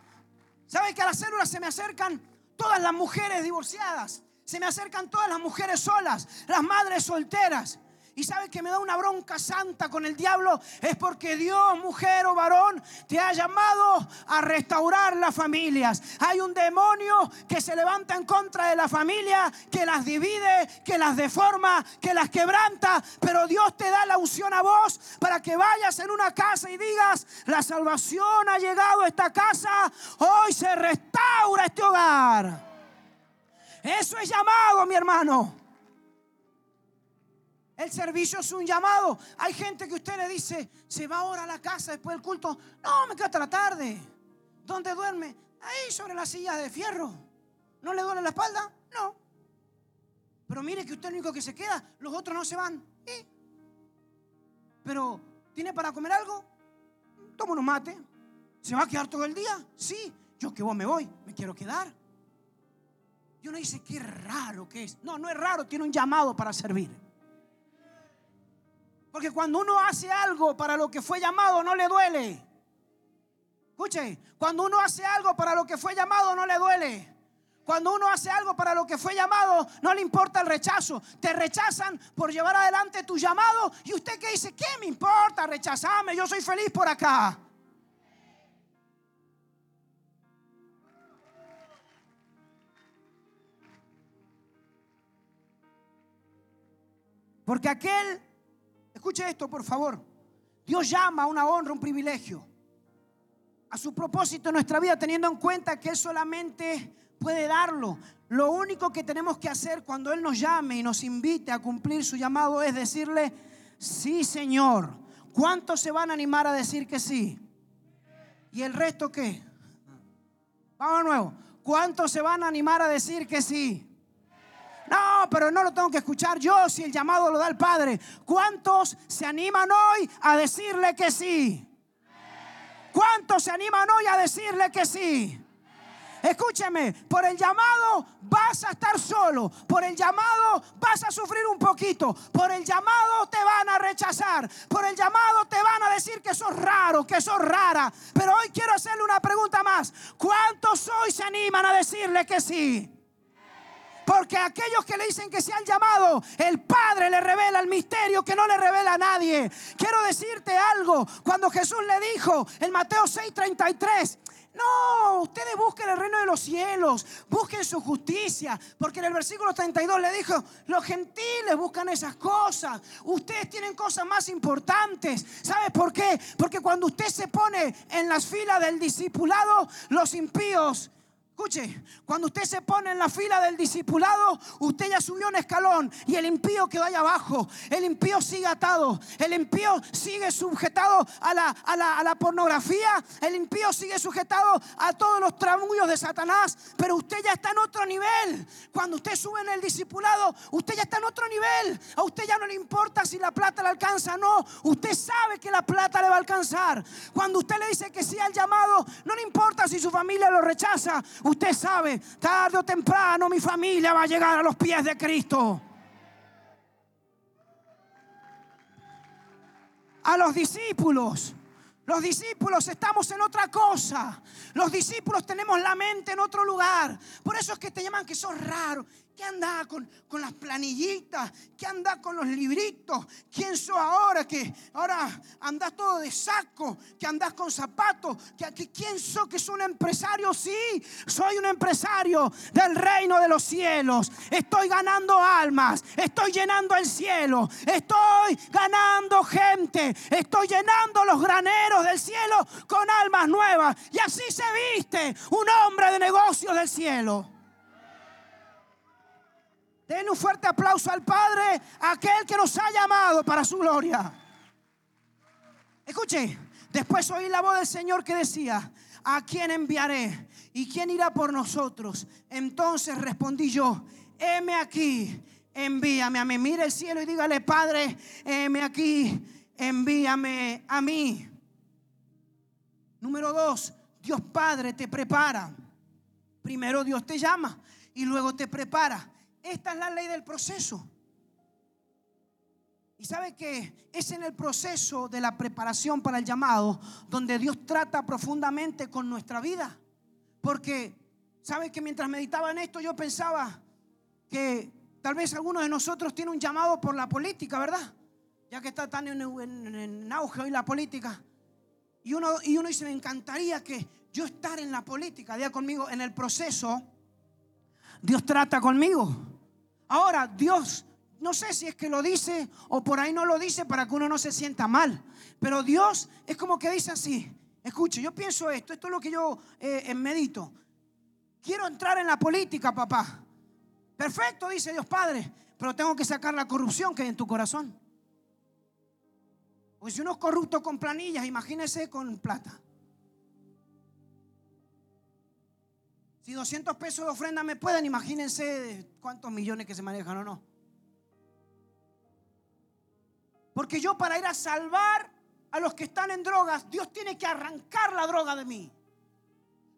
¿sabe que a las células se me acercan todas las mujeres divorciadas. Se me acercan todas las mujeres solas, las madres solteras. Y sabe que me da una bronca santa con el diablo. Es porque Dios, mujer o varón, te ha llamado a restaurar las familias. Hay un demonio que se levanta en contra de la familia, que las divide, que las deforma, que las quebranta. Pero Dios te da la unción a vos para que vayas en una casa y digas, la salvación ha llegado a esta casa. Hoy se restaura este hogar. Eso es llamado, mi hermano. El servicio es un llamado. Hay gente que usted le dice, se va ahora a la casa después del culto. No, me quedo hasta la tarde. ¿Dónde duerme? Ahí sobre la silla de fierro. ¿No le duele la espalda? No. Pero mire que usted es el único que se queda, los otros no se van. Pero, ¿tiene para comer algo? Toma unos mate. ¿Se va a quedar todo el día? Sí. Yo que vos me voy, me quiero quedar. Y uno dice, qué raro que es. No, no es raro, tiene un llamado para servir. Porque cuando uno hace algo para lo que fue llamado, no le duele. Escuche, cuando uno hace algo para lo que fue llamado no le duele. Cuando uno hace algo para lo que fue llamado, no le importa el rechazo. Te rechazan por llevar adelante tu llamado. Y usted que dice, ¿qué me importa rechazarme? Yo soy feliz por acá. Porque aquel, escuche esto por favor, Dios llama a una honra, un privilegio, a su propósito en nuestra vida, teniendo en cuenta que Él solamente puede darlo. Lo único que tenemos que hacer cuando Él nos llame y nos invite a cumplir su llamado es decirle, sí Señor. ¿Cuántos se van a animar a decir que sí? ¿Y el resto qué? Vamos de nuevo. ¿Cuántos se van a animar a decir que sí? No, pero no lo tengo que escuchar yo si el llamado lo da el Padre. ¿Cuántos se animan hoy a decirle que sí? ¿Cuántos se animan hoy a decirle que sí? Escúcheme, por el llamado vas a estar solo, por el llamado vas a sufrir un poquito, por el llamado te van a rechazar, por el llamado te van a decir que sos raro, que sos rara. Pero hoy quiero hacerle una pregunta más. ¿Cuántos hoy se animan a decirle que sí? Porque aquellos que le dicen que se han llamado, el Padre le revela el misterio que no le revela a nadie. Quiero decirte algo. Cuando Jesús le dijo en Mateo 6:33, no, ustedes busquen el reino de los cielos, busquen su justicia, porque en el versículo 32 le dijo, los gentiles buscan esas cosas, ustedes tienen cosas más importantes. ¿Sabe por qué? Porque cuando usted se pone en las filas del discipulado, los impíos Escuche, cuando usted se pone en la fila del discipulado, usted ya subió un escalón y el impío quedó allá abajo. El impío sigue atado, el impío sigue sujetado a la, a la, pornografía, el impío sigue sujetado a todos los tramullos de Satanás, pero usted ya está en otro nivel. Cuando usted sube en el discipulado, usted ya está en otro nivel. A usted ya no le importa si la plata le alcanza o no, usted sabe que la plata le va a alcanzar. Cuando usted le dice que sí al llamado, no le importa si su familia lo rechaza. Usted sabe, tarde o temprano mi familia va a llegar a los pies de Cristo. A los discípulos. Los discípulos estamos en otra cosa. Los discípulos tenemos la mente en otro lugar. Por eso es que te llaman que sos raro. ¿Qué anda con, con las planillitas? ¿Qué anda con los libritos? ¿Quién sos ahora que ahora andas todo de saco? ¿Que andas con zapatos? ¿Que, ¿Quién sos que es un empresario? Sí, soy un empresario del reino de los cielos. Estoy ganando almas. Estoy llenando el cielo. Estoy ganando gente. Estoy llenando los graneros del cielo con almas nuevas. Y así se viste un hombre de negocios del cielo. Den un fuerte aplauso al Padre, aquel que nos ha llamado para su gloria. Escuche, después oí la voz del Señor que decía, ¿a quién enviaré? ¿Y quién irá por nosotros? Entonces respondí yo, heme aquí, envíame a mí. Mire el cielo y dígale, Padre, heme aquí, envíame a mí. Número dos, Dios Padre te prepara. Primero Dios te llama y luego te prepara. Esta es la ley del proceso. Y sabe que es en el proceso de la preparación para el llamado donde Dios trata profundamente con nuestra vida. Porque, ¿sabe que mientras meditaba en esto yo pensaba que tal vez algunos de nosotros tienen un llamado por la política, ¿verdad? Ya que está tan en, auge hoy la política. Y uno, y uno dice, me encantaría que yo estar en la política, diga conmigo, en el proceso, Dios trata conmigo. Ahora, Dios, no sé si es que lo dice o por ahí no lo dice para que uno no se sienta mal, pero Dios es como que dice así, escuche, yo pienso esto, esto es lo que yo eh, medito. Quiero entrar en la política, papá. Perfecto, dice Dios Padre, pero tengo que sacar la corrupción que hay en tu corazón. Porque si uno es corrupto con planillas, imagínese con plata. Si 200 pesos de ofrenda me pueden, imagínense cuántos millones que se manejan o no. Porque yo para ir a salvar a los que están en drogas, Dios tiene que arrancar la droga de mí.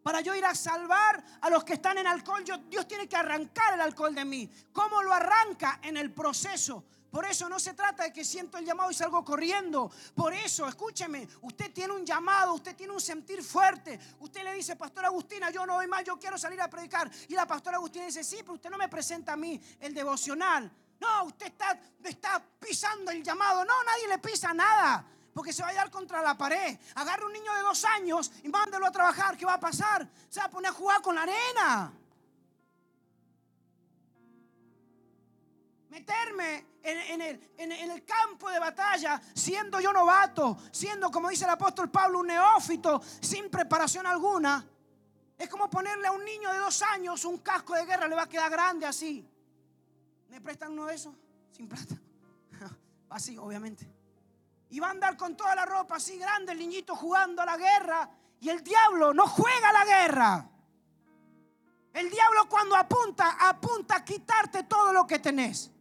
Para yo ir a salvar a los que están en alcohol, Dios tiene que arrancar el alcohol de mí. ¿Cómo lo arranca? En el proceso. Por eso no se trata de que siento el llamado y salgo corriendo. Por eso, escúcheme, usted tiene un llamado, usted tiene un sentir fuerte. Usted le dice, Pastor Agustina, yo no doy más, yo quiero salir a predicar. Y la pastora Agustina dice, sí, pero usted no me presenta a mí el devocional. No, usted está, está pisando el llamado. No, nadie le pisa nada. Porque se va a dar contra la pared. Agarra un niño de dos años y mándelo a trabajar. ¿Qué va a pasar? Se va a poner a jugar con la arena. meterme en, el, campo de batalla siendo yo novato, siendo, como dice el apóstol Pablo, un neófito, sin preparación alguna, es como ponerle a un niño de dos años un casco de guerra, le va a quedar grande así. ¿Me prestan uno de esos? Sin plata. Así, obviamente. Y va a andar con toda la ropa así grande, el niñito jugando a la guerra. Y el diablo no juega a la guerra. El diablo cuando apunta, apunta a quitarte todo lo que tenés.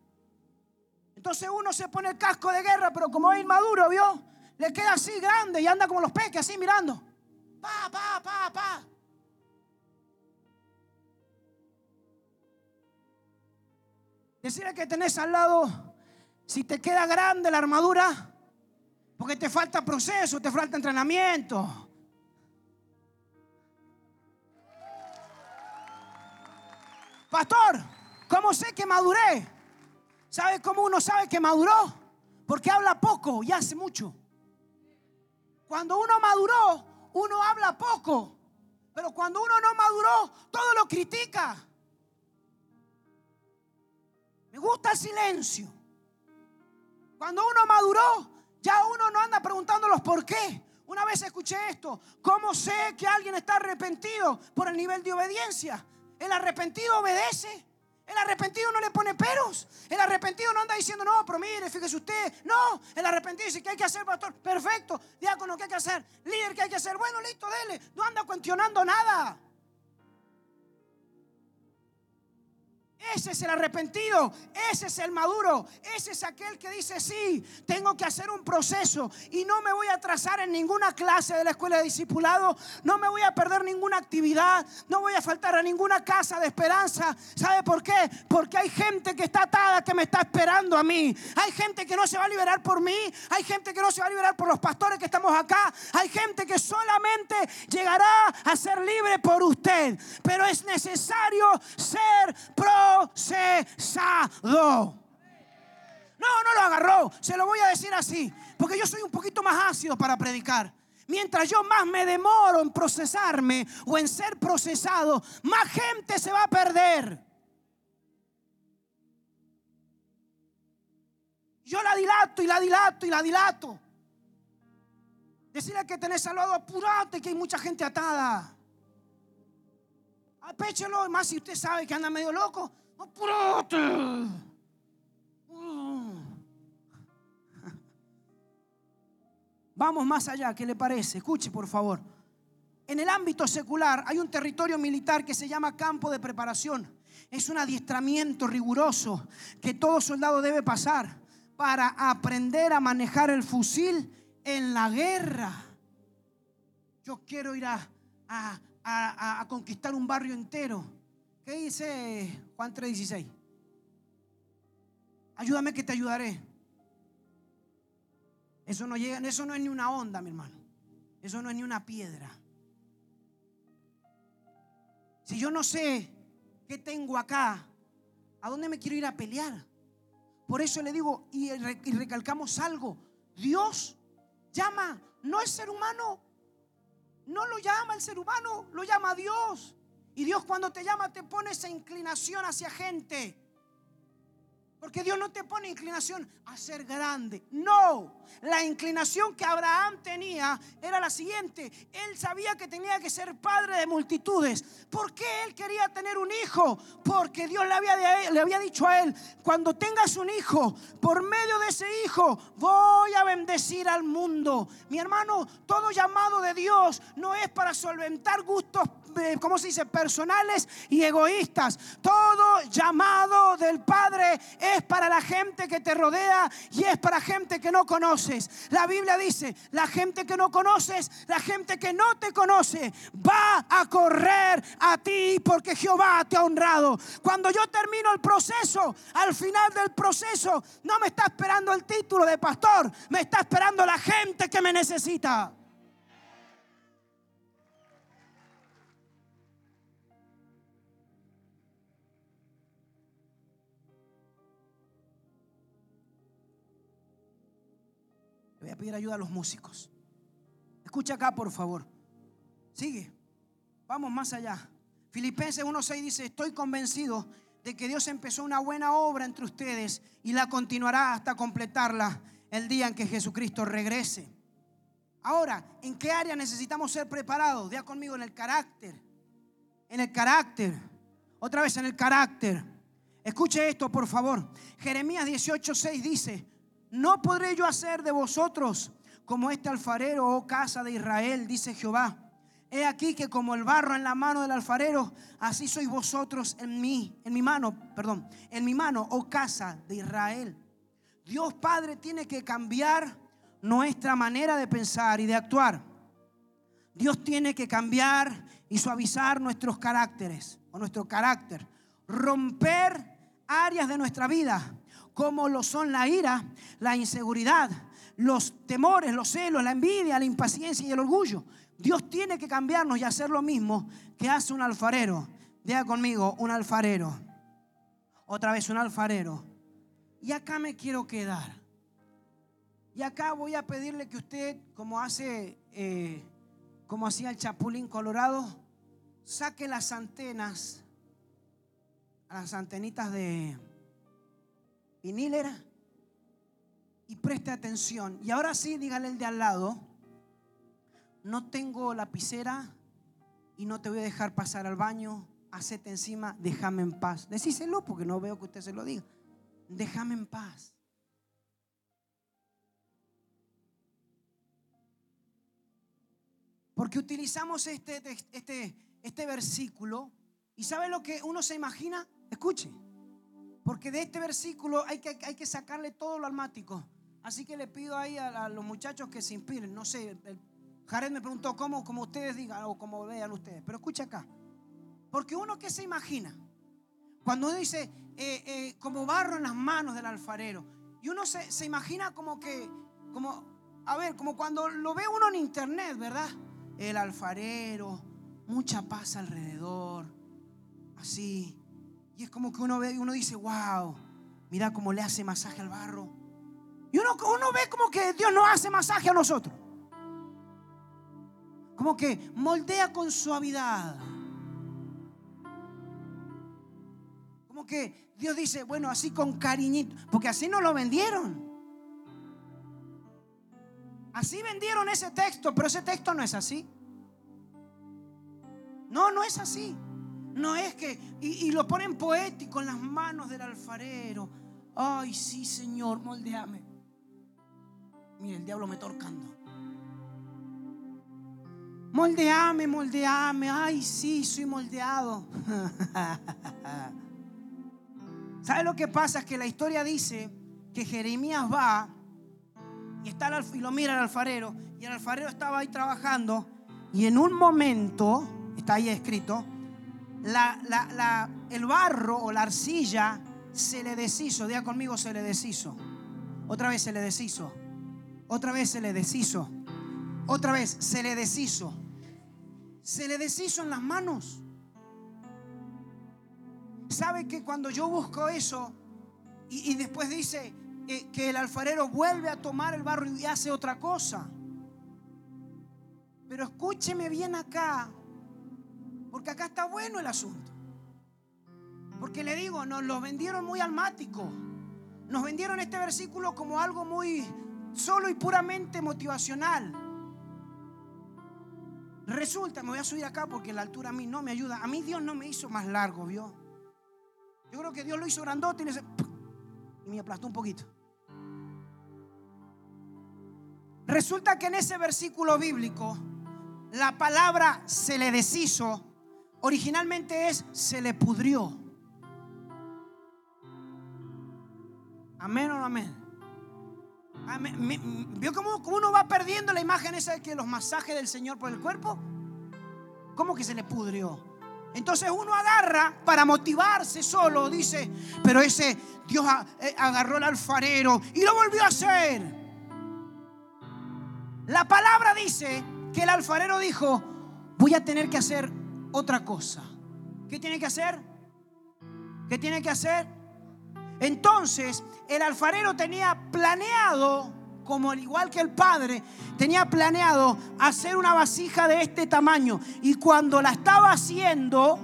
Entonces uno se pone el casco de guerra, pero como es inmaduro, ¿vio? Le queda así grande y anda como los peques, así mirando. Pa, pa, pa, pa. Decirle que tenés al lado, si te queda grande la armadura, porque te falta proceso, te falta entrenamiento. Pastor, ¿cómo sé que maduré? ¿Sabe cómo uno sabe que maduró? Porque habla poco y hace mucho. Cuando uno maduró, uno habla poco. Pero cuando uno no maduró, todo lo critica. Me gusta el silencio. Cuando uno maduró, ya uno no anda preguntándolos por qué. Una vez escuché esto. ¿Cómo sé que alguien está arrepentido por el nivel de obediencia? El arrepentido obedece. El arrepentido no le pone peros. El arrepentido no anda diciendo, no, pero mire, fíjese usted. No, el arrepentido dice, ¿qué hay que hacer, pastor? Perfecto. Diácono, ¿qué hay que hacer? Líder, ¿qué hay que hacer? Bueno, listo, dele. No anda cuestionando nada. Ese es el arrepentido, ese es el maduro, ese es aquel que dice, sí, tengo que hacer un proceso y no me voy a atrasar en ninguna clase de la escuela de discipulado, no me voy a perder ninguna actividad, no voy a faltar a ninguna casa de esperanza. ¿Sabe por qué? Porque hay gente que está atada que me está esperando a mí. Hay gente que no se va a liberar por mí, hay gente que no se va a liberar por los pastores que estamos acá, hay gente que solamente llegará a ser libre por usted. Pero es necesario ser pro procesado. No, no lo agarró. Se lo voy a decir así. Porque yo soy un poquito más ácido para predicar. Mientras yo más me demoro en procesarme o en ser procesado, más gente se va a perder. Yo la dilato y la dilato y la dilato. Decirle que tenés al lado, apurate que hay mucha gente atada. Apéchelo, más si usted sabe que anda medio loco. ¡Apúrate! Vamos más allá, ¿qué le parece? Escuche, por favor. En el ámbito secular hay un territorio militar que se llama campo de preparación. Es un adiestramiento riguroso que todo soldado debe pasar para aprender a manejar el fusil en la guerra. Yo quiero ir a, a, a, conquistar un barrio entero. ¿Qué dice Juan 3:16? Ayúdame que te ayudaré. Eso no llega, eso no es ni una onda, mi hermano. Eso no es ni una piedra. Si yo no sé qué tengo acá, ¿a dónde me quiero ir a pelear? Por eso le digo y, y recalcamos algo. Dios llama, no es ser humano, no lo llama el ser humano, lo llama Dios. Y Dios cuando te llama te pone esa inclinación hacia gente. Porque Dios no te pone inclinación a ser grande. No, la inclinación que Abraham tenía era la siguiente. Él sabía que tenía que ser padre de multitudes. ¿Por qué él quería tener un hijo? Porque Dios le había, dicho a él, cuando tengas un hijo, por medio de ese hijo voy a bendecir al mundo. Mi hermano, todo llamado de Dios no es para solventar gustos ¿cómo se dice? Personales y egoístas. Todo llamado del Padre es para la gente que te rodea y es para gente que no conoces. La Biblia dice, la gente que no conoces, la gente que no te conoce, va a correr a ti porque Jehová te ha honrado. Cuando yo termino el proceso, al final del proceso, no me está esperando el título de pastor, me está esperando la gente que me necesita. Pedir ayuda a los músicos. Escucha acá, por favor. Sigue. Vamos más allá. Filipenses 1.6 dice, estoy convencido de que Dios empezó una buena obra entre ustedes y la continuará hasta completarla el día en que Jesucristo regrese. Ahora, ¿en qué área necesitamos ser preparados? Vea conmigo en el carácter. En el carácter. Otra vez en el carácter. Escuche esto, por favor. Jeremías 18.6 dice, no podré yo hacer de vosotros como este alfarero, oh casa de Israel, dice Jehová. He aquí que como el barro en la mano del alfarero, así sois vosotros en mí, en mi mano, perdón, en mi mano, oh casa de Israel. Dios Padre tiene que cambiar nuestra manera de pensar y de actuar. Dios tiene que cambiar y suavizar nuestros caracteres o nuestro carácter, romper áreas de nuestra vida como lo son la ira, la inseguridad, los temores, los celos, la envidia, la impaciencia y el orgullo. Dios tiene que cambiarnos y hacer lo mismo que hace un alfarero. Diga conmigo, un alfarero. Otra vez un alfarero. Y acá me quiero quedar. Y acá voy a pedirle que usted, como hace, eh, como hacía el Chapulín Colorado, saque las antenas, las antenitas de, vinilera y preste atención. Y ahora sí, dígale el de al lado, no tengo lapicera y no te voy a dejar pasar al baño, hacete encima, déjame en paz. Decíselo porque no veo que usted se lo diga. Déjame en paz. Porque utilizamos este, este, este versículo y ¿sabe lo que uno se imagina? Escuche. Porque de este versículo hay que, hay que sacarle todo lo almático. Así que le pido ahí a, los muchachos que se inspiren. No sé, Jared me preguntó cómo, como ustedes digan o como vean ustedes. Pero escucha acá. Porque uno que se imagina, cuando uno dice eh, eh, como barro en las manos del alfarero, y uno se, se imagina como que, como, a ver, como cuando lo ve uno en internet, ¿verdad? El alfarero, mucha paz alrededor, así, y es como que uno ve y uno dice, wow, mira cómo le hace masaje al barro. Y uno, uno ve como que Dios no hace masaje a nosotros. Como que moldea con suavidad. Como que Dios dice, bueno, así con cariñito. Porque así no lo vendieron. Así vendieron ese texto, pero ese texto no es así. No, no es así. No es que, y, lo ponen poético en las manos del alfarero. Ay, sí, Señor, moldeame. Mire, el diablo me torcando. Moldeame, moldeame. Ay, sí, soy moldeado. ¿Sabe lo que pasa? Es que la historia dice que Jeremías va y, está y lo mira el alfarero. Y el alfarero estaba ahí trabajando. Y en un momento, está ahí escrito, el barro o la arcilla se le deshizo. Diga conmigo, se le deshizo. Otra vez se le deshizo. Otra vez se le deshizo. Otra vez se le deshizo. Se le deshizo en las manos. ¿Sabe que cuando yo busco eso y, después dice eh, que el alfarero vuelve a tomar el barro y hace otra cosa? Pero escúcheme bien acá, porque acá está bueno el asunto. Porque le digo, nos lo vendieron muy almático. Nos vendieron este versículo como algo muy solo y puramente motivacional. Resulta, me voy a subir acá porque la altura a mí no me ayuda. A mí Dios no me hizo más largo, ¿vio? Yo creo que Dios lo hizo grandote y, y me aplastó un poquito. Resulta que en ese versículo bíblico la palabra se le deshizo Originalmente es se le pudrió. Amén o no amén. ¿Vio cómo, uno va perdiendo la imagen esa de que los masajes del Señor por el cuerpo? ¿Cómo que se le pudrió? Entonces uno agarra para motivarse solo, dice, pero ese Dios eh, agarró al alfarero y lo volvió a hacer. La palabra dice que el alfarero dijo, voy a tener que hacer otra cosa. ¿Qué tiene que hacer? ¿Qué tiene que hacer? Entonces el alfarero tenía planeado, como al igual que el padre, tenía planeado hacer una vasija de este tamaño. Y cuando la estaba haciendo,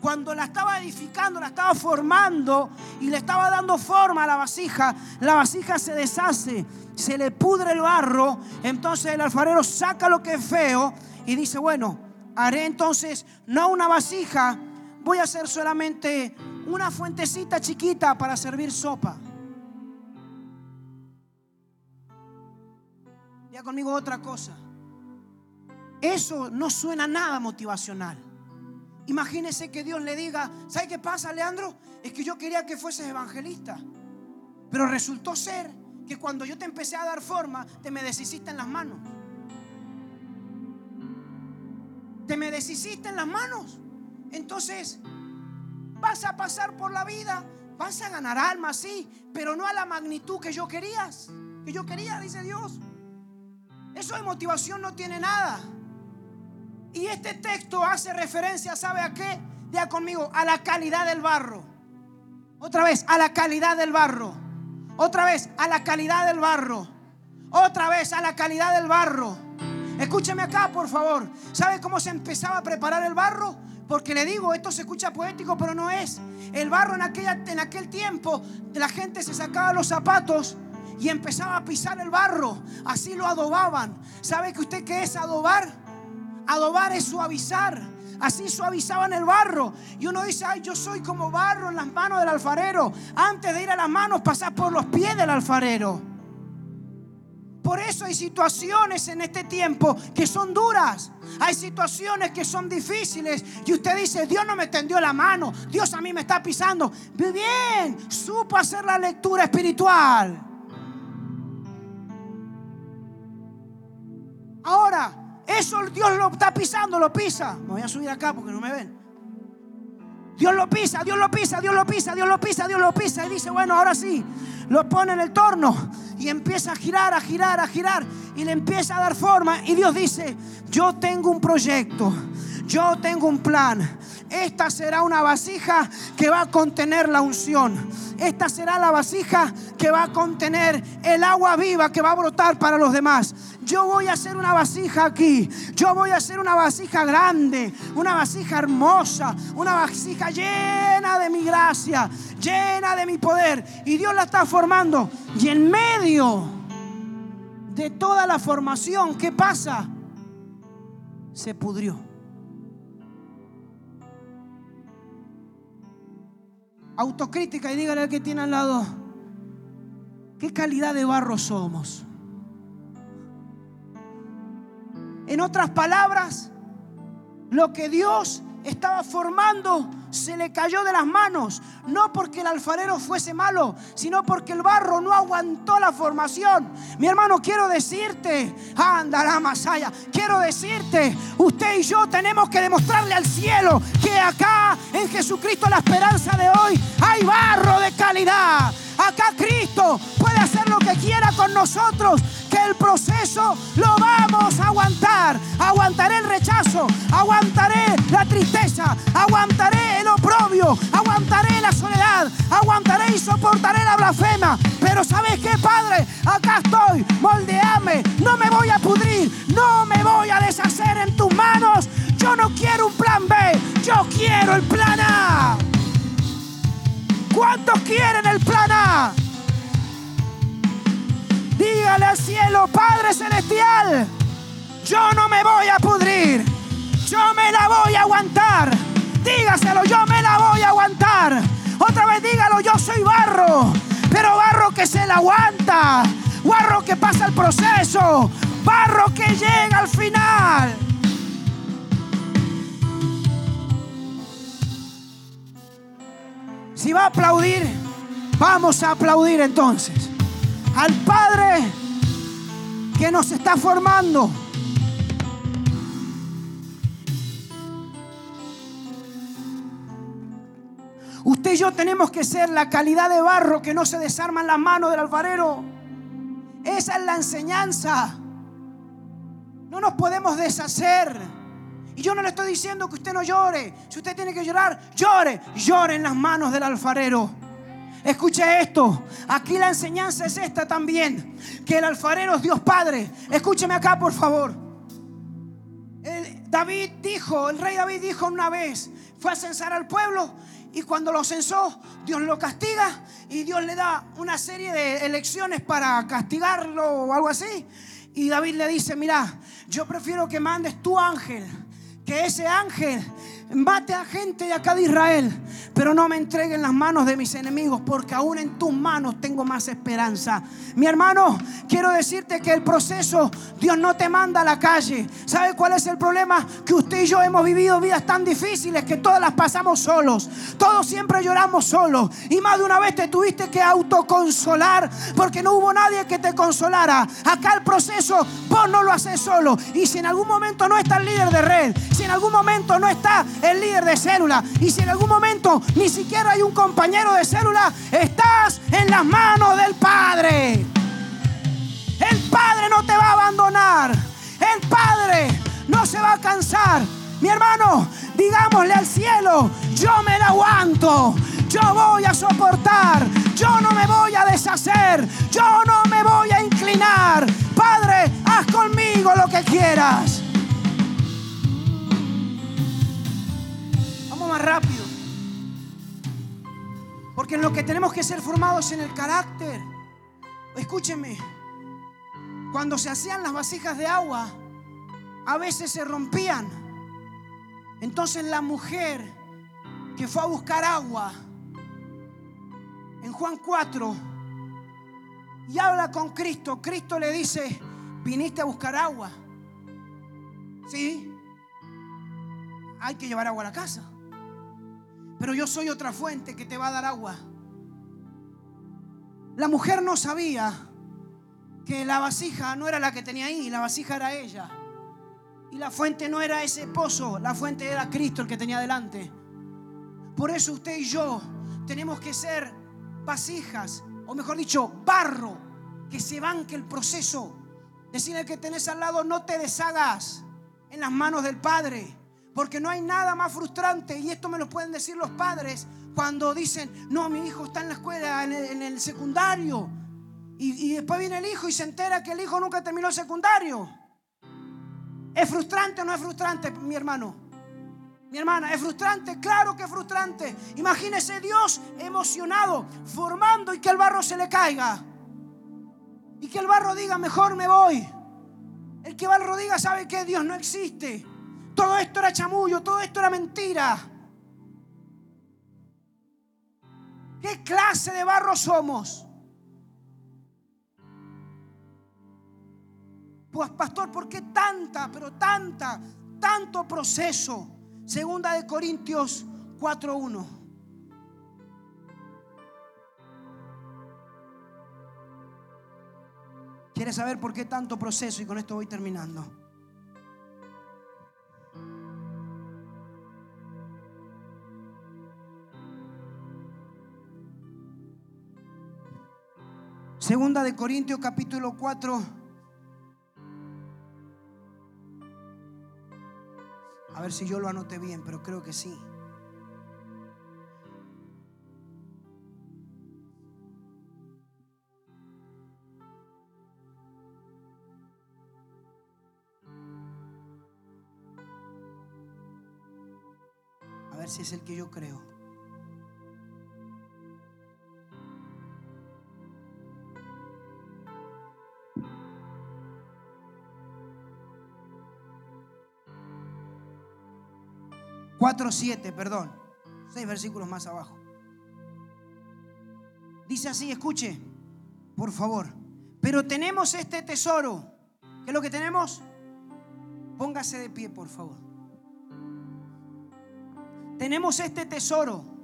cuando la estaba edificando, la estaba formando y le estaba dando forma a la vasija, la vasija se deshace, se le pudre el barro. Entonces el alfarero saca lo que es feo y dice, bueno, haré entonces no una vasija, voy a hacer solamente una fuentecita chiquita para servir sopa. Ya conmigo otra cosa. Eso no suena nada motivacional. Imagínese que Dios le diga, ¿sabe qué pasa, Leandro? Es que yo quería que fueses evangelista. Pero resultó ser que cuando yo te empecé a dar forma, te me deshiciste en las manos. Te me deshiciste en las manos. Entonces, Vas a pasar por la vida, vas a ganar alma, sí, pero no a la magnitud que yo querías, que yo quería, dice Dios. Eso de motivación no tiene nada. Y este texto hace referencia, ¿sabe a qué? Diga conmigo, a la calidad del barro. Otra vez, a la calidad del barro. Otra vez, a la calidad del barro. Otra vez, a la calidad del barro. Escúcheme acá, por favor. ¿Sabe cómo se empezaba a preparar el barro? Porque le digo, esto se escucha poético, pero no es. El barro en, aquella, en aquel tiempo, la gente se sacaba los zapatos y empezaba a pisar el barro. Así lo adobaban. ¿Sabe que usted qué es adobar? Adobar es suavizar. Así suavizaban el barro. Y uno dice, ay, yo soy como barro en las manos del alfarero. Antes de ir a las manos, pasar por los pies del alfarero. Por eso hay situaciones en este tiempo que son duras. Hay situaciones que son difíciles. Y usted dice, Dios no me tendió la mano. Dios a mí me está pisando. Bien, supo hacer la lectura espiritual. Ahora, eso Dios lo está pisando, lo pisa. Me voy a subir acá porque no me ven. Dios lo pisa, Dios lo pisa, Dios lo pisa, Dios lo pisa, Dios lo pisa. Y dice, bueno, ahora sí, lo pone en el torno y empieza a girar, a girar, a girar y le empieza a dar forma. Y Dios dice, yo tengo un proyecto, yo tengo un plan. Esta será una vasija que va a contener la unción. Esta será la vasija que va a contener el agua viva que va a brotar para los demás. Yo voy a hacer una vasija aquí. Yo voy a hacer una vasija grande, una vasija hermosa, una vasija llena de mi gracia, llena de mi poder. Y Dios la está formando. Y en medio de toda la formación, ¿qué pasa? Se pudrió. Autocrítica y dígale al que tiene al lado, ¿qué calidad de barro somos? En otras palabras, lo que Dios estaba formando se le cayó de las manos, no porque el alfarero fuese malo, sino porque el barro no aguantó la formación. Mi hermano, quiero decirte, anda la masaya, quiero decirte, usted y yo tenemos que demostrarle al cielo que acá en Jesucristo la esperanza de hoy hay barro de calidad. Acá Cristo puede hacer lo que quiera con nosotros, que el proceso lo vamos a aguantar. Aguantaré el rechazo, aguantaré la tristeza, aguantaré el oprobio, aguantaré la soledad, aguantaré y soportaré la blasfema. Pero ¿sabes qué, Padre? Acá estoy, moldeame, no me voy a pudrir, no me voy a deshacer en tus manos. Yo no quiero un plan B, yo quiero el plan A. ¿Cuántos quieren el plan A? Dígale al cielo, Padre Celestial, yo no me voy a pudrir, yo me la voy a aguantar. Dígaselo, yo me la voy a aguantar. Otra vez dígalo, yo soy barro, pero barro que se la aguanta, barro que pasa el proceso, barro que llega al final. Si va a aplaudir, Vamos a aplaudir entonces al Padre que nos está formando. Usted y yo tenemos que ser la calidad de barro que no se desarma en las manos del alfarero. Esa es la enseñanza. No nos podemos deshacer. Y yo no le estoy diciendo que usted no llore. Si usted tiene que llorar, llore. Llore en las manos del alfarero. Escuche esto. Aquí la enseñanza es esta también. Que el alfarero es Dios Padre. Escúcheme acá, por favor. David dijo, el rey David dijo una vez, fue a censar al pueblo y cuando lo censó, Dios lo castiga y Dios le da una serie de elecciones para castigarlo o algo así. Y David le dice, mira, yo prefiero que mandes tu ángel, que ese ángel mate a gente de acá de Israel, pero no me entregue en las manos de mis enemigos, porque aún en tus manos tengo más esperanza. Mi hermano, quiero decirte que el proceso, Dios no te manda a la calle. ¿Sabe cuál es el problema? Que usted y yo hemos vivido vidas tan difíciles que todas las pasamos solos. Todos siempre lloramos solos. Y más de una vez te tuviste que autoconsolar porque no hubo nadie que te consolara. Acá el proceso, vos no lo haces solo. Y si en algún momento no está el líder de red, si en algún momento no está el líder de célula. Y si en algún momento ni siquiera hay un compañero de célula, estás en las manos del Padre. El Padre no te va a abandonar. El Padre no se va a cansar. Mi hermano, digámosle al cielo, yo me la aguanto. Yo voy a soportar. Yo no me voy a deshacer. Yo no me voy a inclinar. Padre, haz conmigo lo que quieras. Rápido. Porque en lo que tenemos que ser formados en el carácter. Escúcheme, cuando se hacían las vasijas de agua, a veces se rompían. Entonces la mujer que fue a buscar agua en Juan 4 y habla con Cristo, Cristo le dice, viniste a buscar agua. Sí, hay que llevar agua a la casa pero yo soy otra fuente que te va a dar agua. La mujer no sabía que la vasija no era la que tenía ahí, la vasija era ella. Y la fuente no era ese pozo, la fuente era Cristo el que tenía delante. Por eso usted y yo tenemos que ser vasijas, o mejor dicho, barro, que se banque el proceso. Decirle que tenés al lado, no te deshagas en las manos del Padre. Porque no hay nada más frustrante, y esto me lo pueden decir los padres, cuando dicen, no, mi hijo está en la escuela, en el, secundario. Y, y, después viene el hijo y se entera que el hijo nunca terminó el secundario. ¿Es frustrante o no es frustrante, mi hermano? Mi hermana, ¿es frustrante? Claro que es frustrante. Imagínese Dios emocionado, formando y que el barro se le caiga. Y que el barro diga, mejor me voy. El que barro diga, sabe que Dios no existe. Todo esto era chamullo, todo esto era mentira. ¿Qué clase de barro somos? Pues pastor, ¿por qué tanta, pero tanta, tanto proceso? Segunda de Corintios 4.1. ¿Quieres saber por qué tanto proceso? Y con esto voy terminando. Segunda de Corintios capítulo 4. A ver si yo lo anoté bien, pero creo que sí. A ver si es el que yo creo. Siete perdón. Seis versículos más abajo. Dice así, escuche, por favor. Pero tenemos este tesoro. ¿Qué es lo que tenemos? Póngase de pie, por favor. Tenemos este tesoro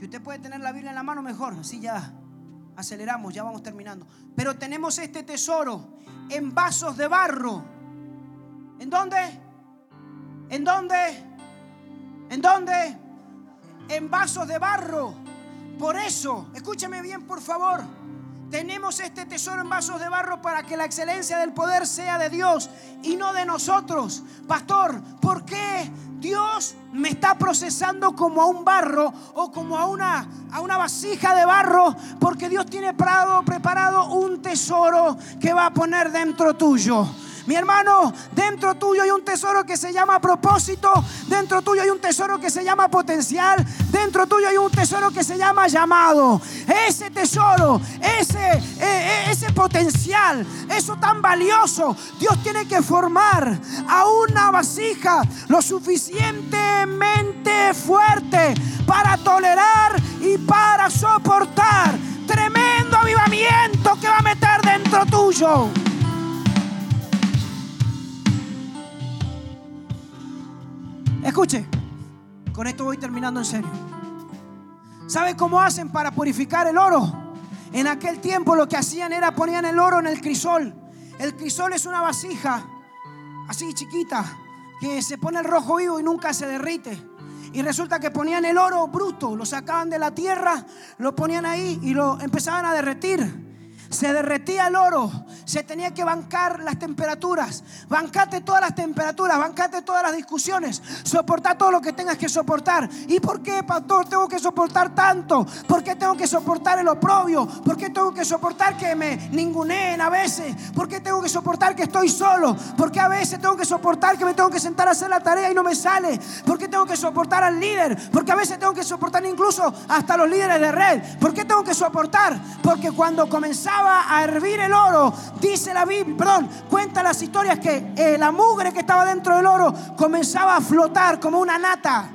Si usted puede tener la Biblia en la mano, mejor. Así ya aceleramos, ya vamos terminando. Pero tenemos este tesoro en vasos de barro. ¿En dónde? ¿En dónde? ¿En dónde? En vasos de barro. Por eso, escúcheme bien, por favor. Tenemos este tesoro en vasos de barro para que la excelencia del poder sea de Dios y no de nosotros. Pastor, ¿por qué Dios me está procesando como a un barro o como a una, a una vasija de barro? Porque Dios tiene preparado, preparado un tesoro que va a poner dentro tuyo. Mi hermano, dentro tuyo hay un tesoro que se llama propósito, dentro tuyo hay un tesoro que se llama potencial, dentro tuyo hay un tesoro que se llama llamado. Ese tesoro, ese, eh, eh, ese potencial, eso tan valioso, Dios tiene que formar a una vasija lo suficientemente fuerte para tolerar y para soportar tremendo avivamiento que va a meter dentro tuyo. Escuche, con esto voy terminando en serio. ¿Sabe cómo hacen para purificar el oro? En aquel tiempo lo que hacían era ponían el oro en el crisol. El crisol es una vasija así chiquita que se pone el rojo vivo y nunca se derrite. Y resulta que ponían el oro bruto, lo sacaban de la tierra, lo ponían ahí y lo empezaban a derretir se derretía el oro, se tenía que bancar las temperaturas. Bancate todas las temperaturas, bancate todas las discusiones, soportar todo lo que tengas que soportar. ¿Y por qué, pastor, tengo que soportar tanto? ¿Por qué tengo que soportar el oprobio? ¿Por qué tengo que soportar que me ninguneen a veces? ¿Por qué tengo que soportar que estoy solo? ¿Por qué a veces tengo que soportar que me tengo que sentar a hacer la tarea y no me sale? ¿Por qué tengo que soportar al líder? Porque a veces tengo que soportar incluso hasta los líderes de red. ¿Por qué tengo que soportar? Porque cuando a hervir el oro, dice la Biblia, perdón, cuenta las historias que eh, la mugre que estaba dentro del oro comenzaba a flotar como una nata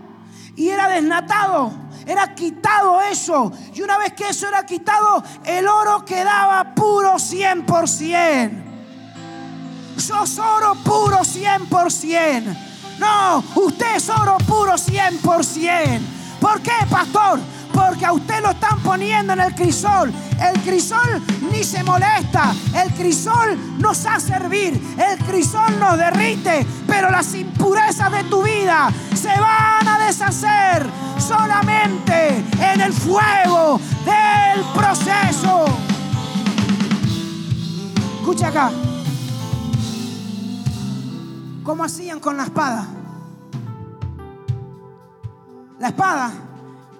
y era desnatado, era quitado eso. Y una vez que eso era quitado, el oro quedaba puro 100%. Sos oro puro 100%. No, usted es oro puro 100%. ¿Por qué, pastor? Porque a usted lo están poniendo en el crisol. El crisol ni se molesta. El crisol nos hace servir. El crisol nos derrite. Pero las impurezas de tu vida se van a deshacer solamente en el fuego del proceso. Escucha acá. ¿Cómo hacían con la espada? La espada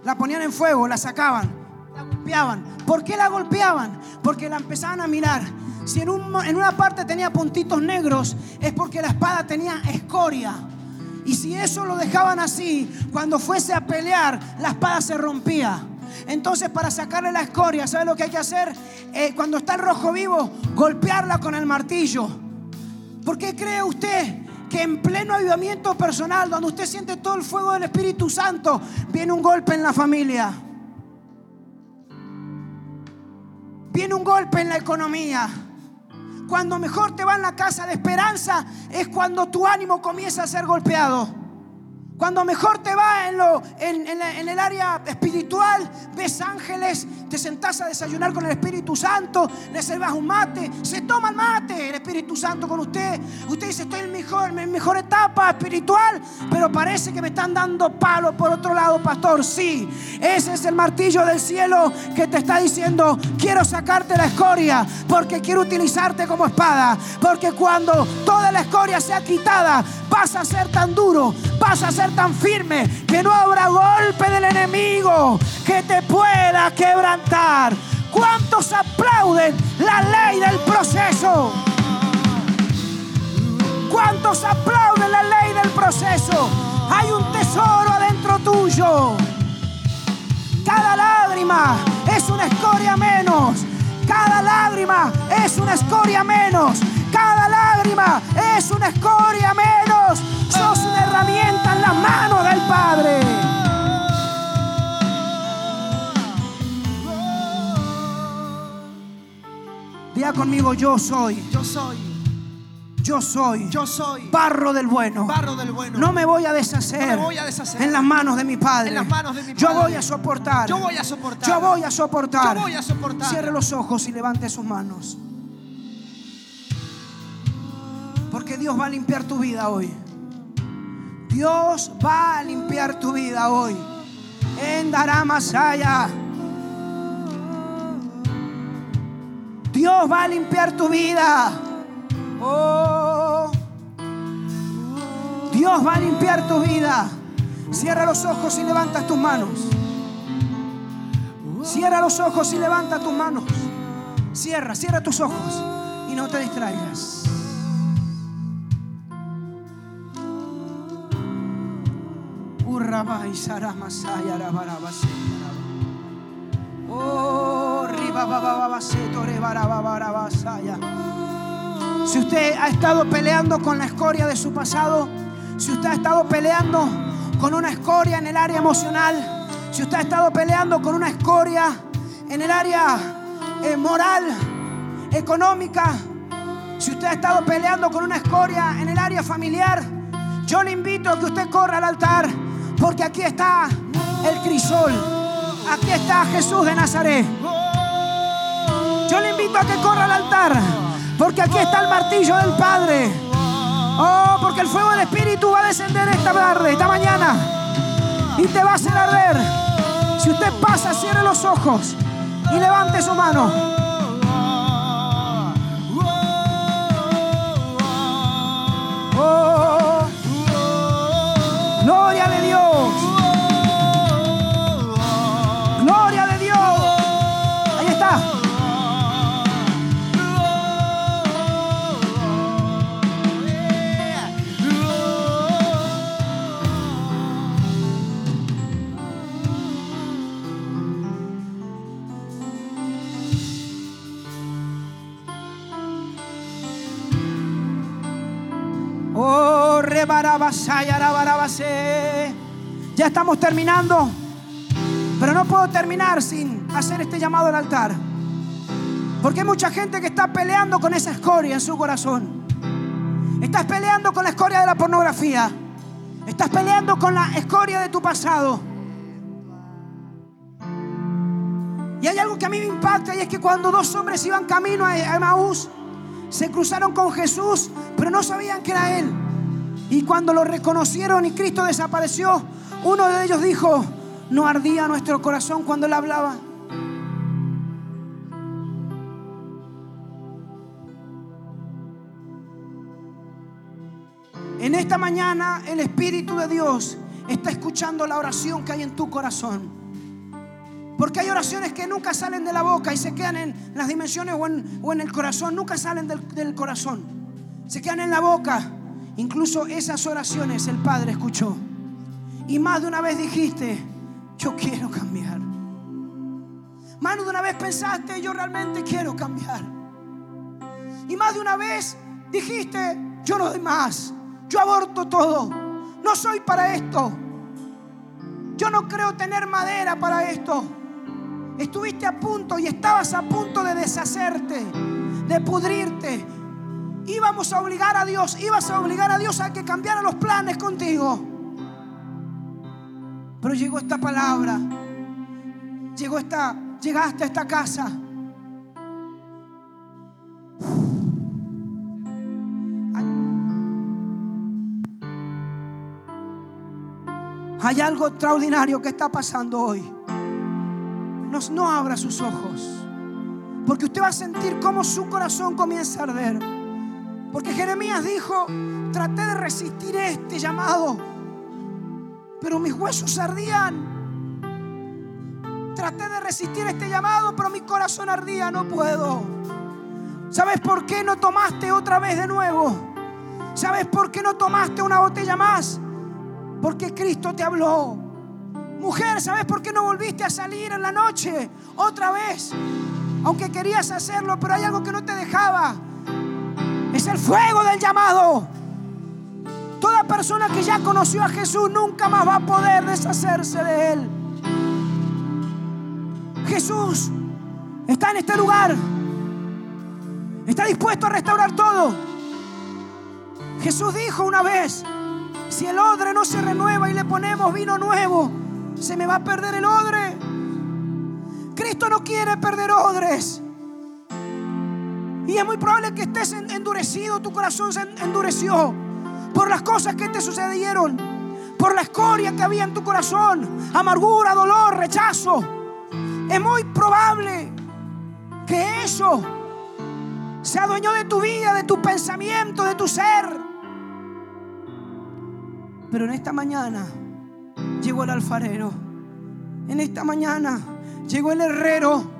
la ponían en fuego, la sacaban, la golpeaban. ¿Por qué la golpeaban? Porque la empezaban a mirar. Si en, en una parte tenía puntitos negros, es porque la espada tenía escoria. Y si eso lo dejaban así, cuando fuese a pelear, la espada se rompía. Entonces, para sacarle la escoria, ¿sabe lo que hay que hacer? Eh, cuando está el rojo vivo, golpearla con el martillo. ¿Por qué cree usted que en pleno avivamiento personal, donde usted siente todo el fuego del Espíritu Santo, viene un golpe en la familia. Viene un golpe en la economía. Cuando mejor te va en la casa de esperanza es cuando tu ánimo comienza a ser golpeado. Cuando mejor te va en, lo, en, el área espiritual, ves ángeles, te sentás a desayunar con el Espíritu Santo, le servas un mate, se toma el mate el Espíritu Santo con usted. Usted dice, estoy en mejor, en mejor etapa espiritual, pero parece que me están dando palo por otro lado, pastor. Sí, ese es el martillo del cielo que te está diciendo, quiero sacarte la escoria, porque quiero utilizarte como espada, porque cuando toda la escoria sea quitada, vas a ser tan duro, vas a ser tan firme que no habrá golpe del enemigo que te pueda quebrantar. ¿Cuántos aplauden la ley del proceso? ¿Cuántos aplauden la ley del proceso? Hay un tesoro adentro tuyo. Cada lágrima es una escoria menos. Cada lágrima es una escoria menos. Cada lágrima es una escoria menos. Herramienta en las manos del Padre. Diga conmigo, yo soy. Yo soy. Yo soy, yo soy barro del bueno. barro del bueno. No me voy a deshacer, No me voy a deshacer en las manos de mi Padre. en las manos de mi Yo Padre. voy a soportar. Yo voy a soportar. Yo voy a soportar. Yo voy a soportar. Cierre los ojos y levante sus manos. Porque Dios va a limpiar tu vida hoy. Dios va a limpiar tu vida hoy. En Daramasaya. Dios va a limpiar tu vida. Oh. Dios va a limpiar tu vida. Cierra los ojos y levanta tus manos. Cierra los ojos y levanta tus manos. Cierra, cierra tus ojos y no te distraigas. Si usted ha estado peleando con la escoria de su pasado, si usted ha estado peleando con una escoria en el área emocional, si usted ha estado peleando con una escoria en el área eh, moral, económica, si usted ha estado peleando con una escoria en el área familiar, yo le invito a que usted corra al altar, porque aquí está el crisol, aquí está Jesús de Nazaret. Yo le invito a que corra al altar, porque aquí está el martillo del Padre. Oh, porque el fuego del Espíritu va a descender esta tarde, esta mañana, y te va a hacer arder. Si usted pasa, cierre los ojos y levante su mano. Ya estamos terminando. Pero no puedo terminar sin hacer este llamado al altar. Porque hay mucha gente que está peleando con esa escoria en su corazón. Estás peleando con la escoria de la pornografía. Estás peleando con la escoria de tu pasado. Y hay algo que a mí me impacta y es que cuando dos hombres iban camino a Emaús, se cruzaron con Jesús, pero no sabían que era Él. Y cuando lo reconocieron y Cristo desapareció, uno de ellos dijo, no ardía nuestro corazón cuando Él hablaba. En esta mañana el Espíritu de Dios está escuchando la oración que hay en tu corazón. Porque hay oraciones que nunca salen de la boca y se quedan en las dimensiones o en, el corazón, nunca salen del, del corazón. Se quedan en la boca. Incluso esas oraciones el Padre escuchó. Y más de una vez dijiste, yo quiero cambiar. Más de una vez pensaste, yo realmente quiero cambiar. Y más de una vez dijiste, yo no doy más. Yo aborto todo. No soy para esto. Yo no creo tener madera para esto. Estuviste a punto y estabas a punto de deshacerte, de pudrirte. Íbamos a obligar a Dios, ibas a obligar a Dios a que cambiara los planes contigo. Pero llegó esta palabra, llegó esta, llegaste a esta casa. Hay algo extraordinario que está pasando hoy. No, no abra sus ojos. Porque usted va a sentir cómo su corazón comienza a arder. Porque Jeremías dijo, traté de resistir este llamado, pero mis huesos ardían. Traté de resistir este llamado, pero mi corazón ardía, no puedo. ¿Sabes por qué no tomaste otra vez de nuevo? ¿Sabes por qué no tomaste una botella más? Porque Cristo te habló. Mujer, ¿sabes por qué no volviste a salir en la noche otra vez? Aunque querías hacerlo, pero hay algo que no te dejaba. Es el fuego del llamado. Toda persona que ya conoció a Jesús nunca más va a poder deshacerse de Él. Jesús está en este lugar. Está dispuesto a restaurar todo. Jesús dijo una vez, si el odre no se renueva y le ponemos vino nuevo, se me va a perder el odre. Cristo no quiere perder odres. Y es muy probable que estés endurecido, tu corazón se endureció por las cosas que te sucedieron, por la escoria que había en tu corazón, amargura, dolor, rechazo. Es muy probable que eso sea dueño de tu vida, de tu pensamiento, de tu ser. Pero en esta mañana llegó el alfarero. En esta mañana llegó el herrero.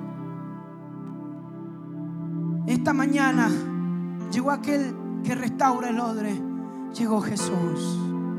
Esta mañana llegó aquel que restaura el odre. Llegó Jesús.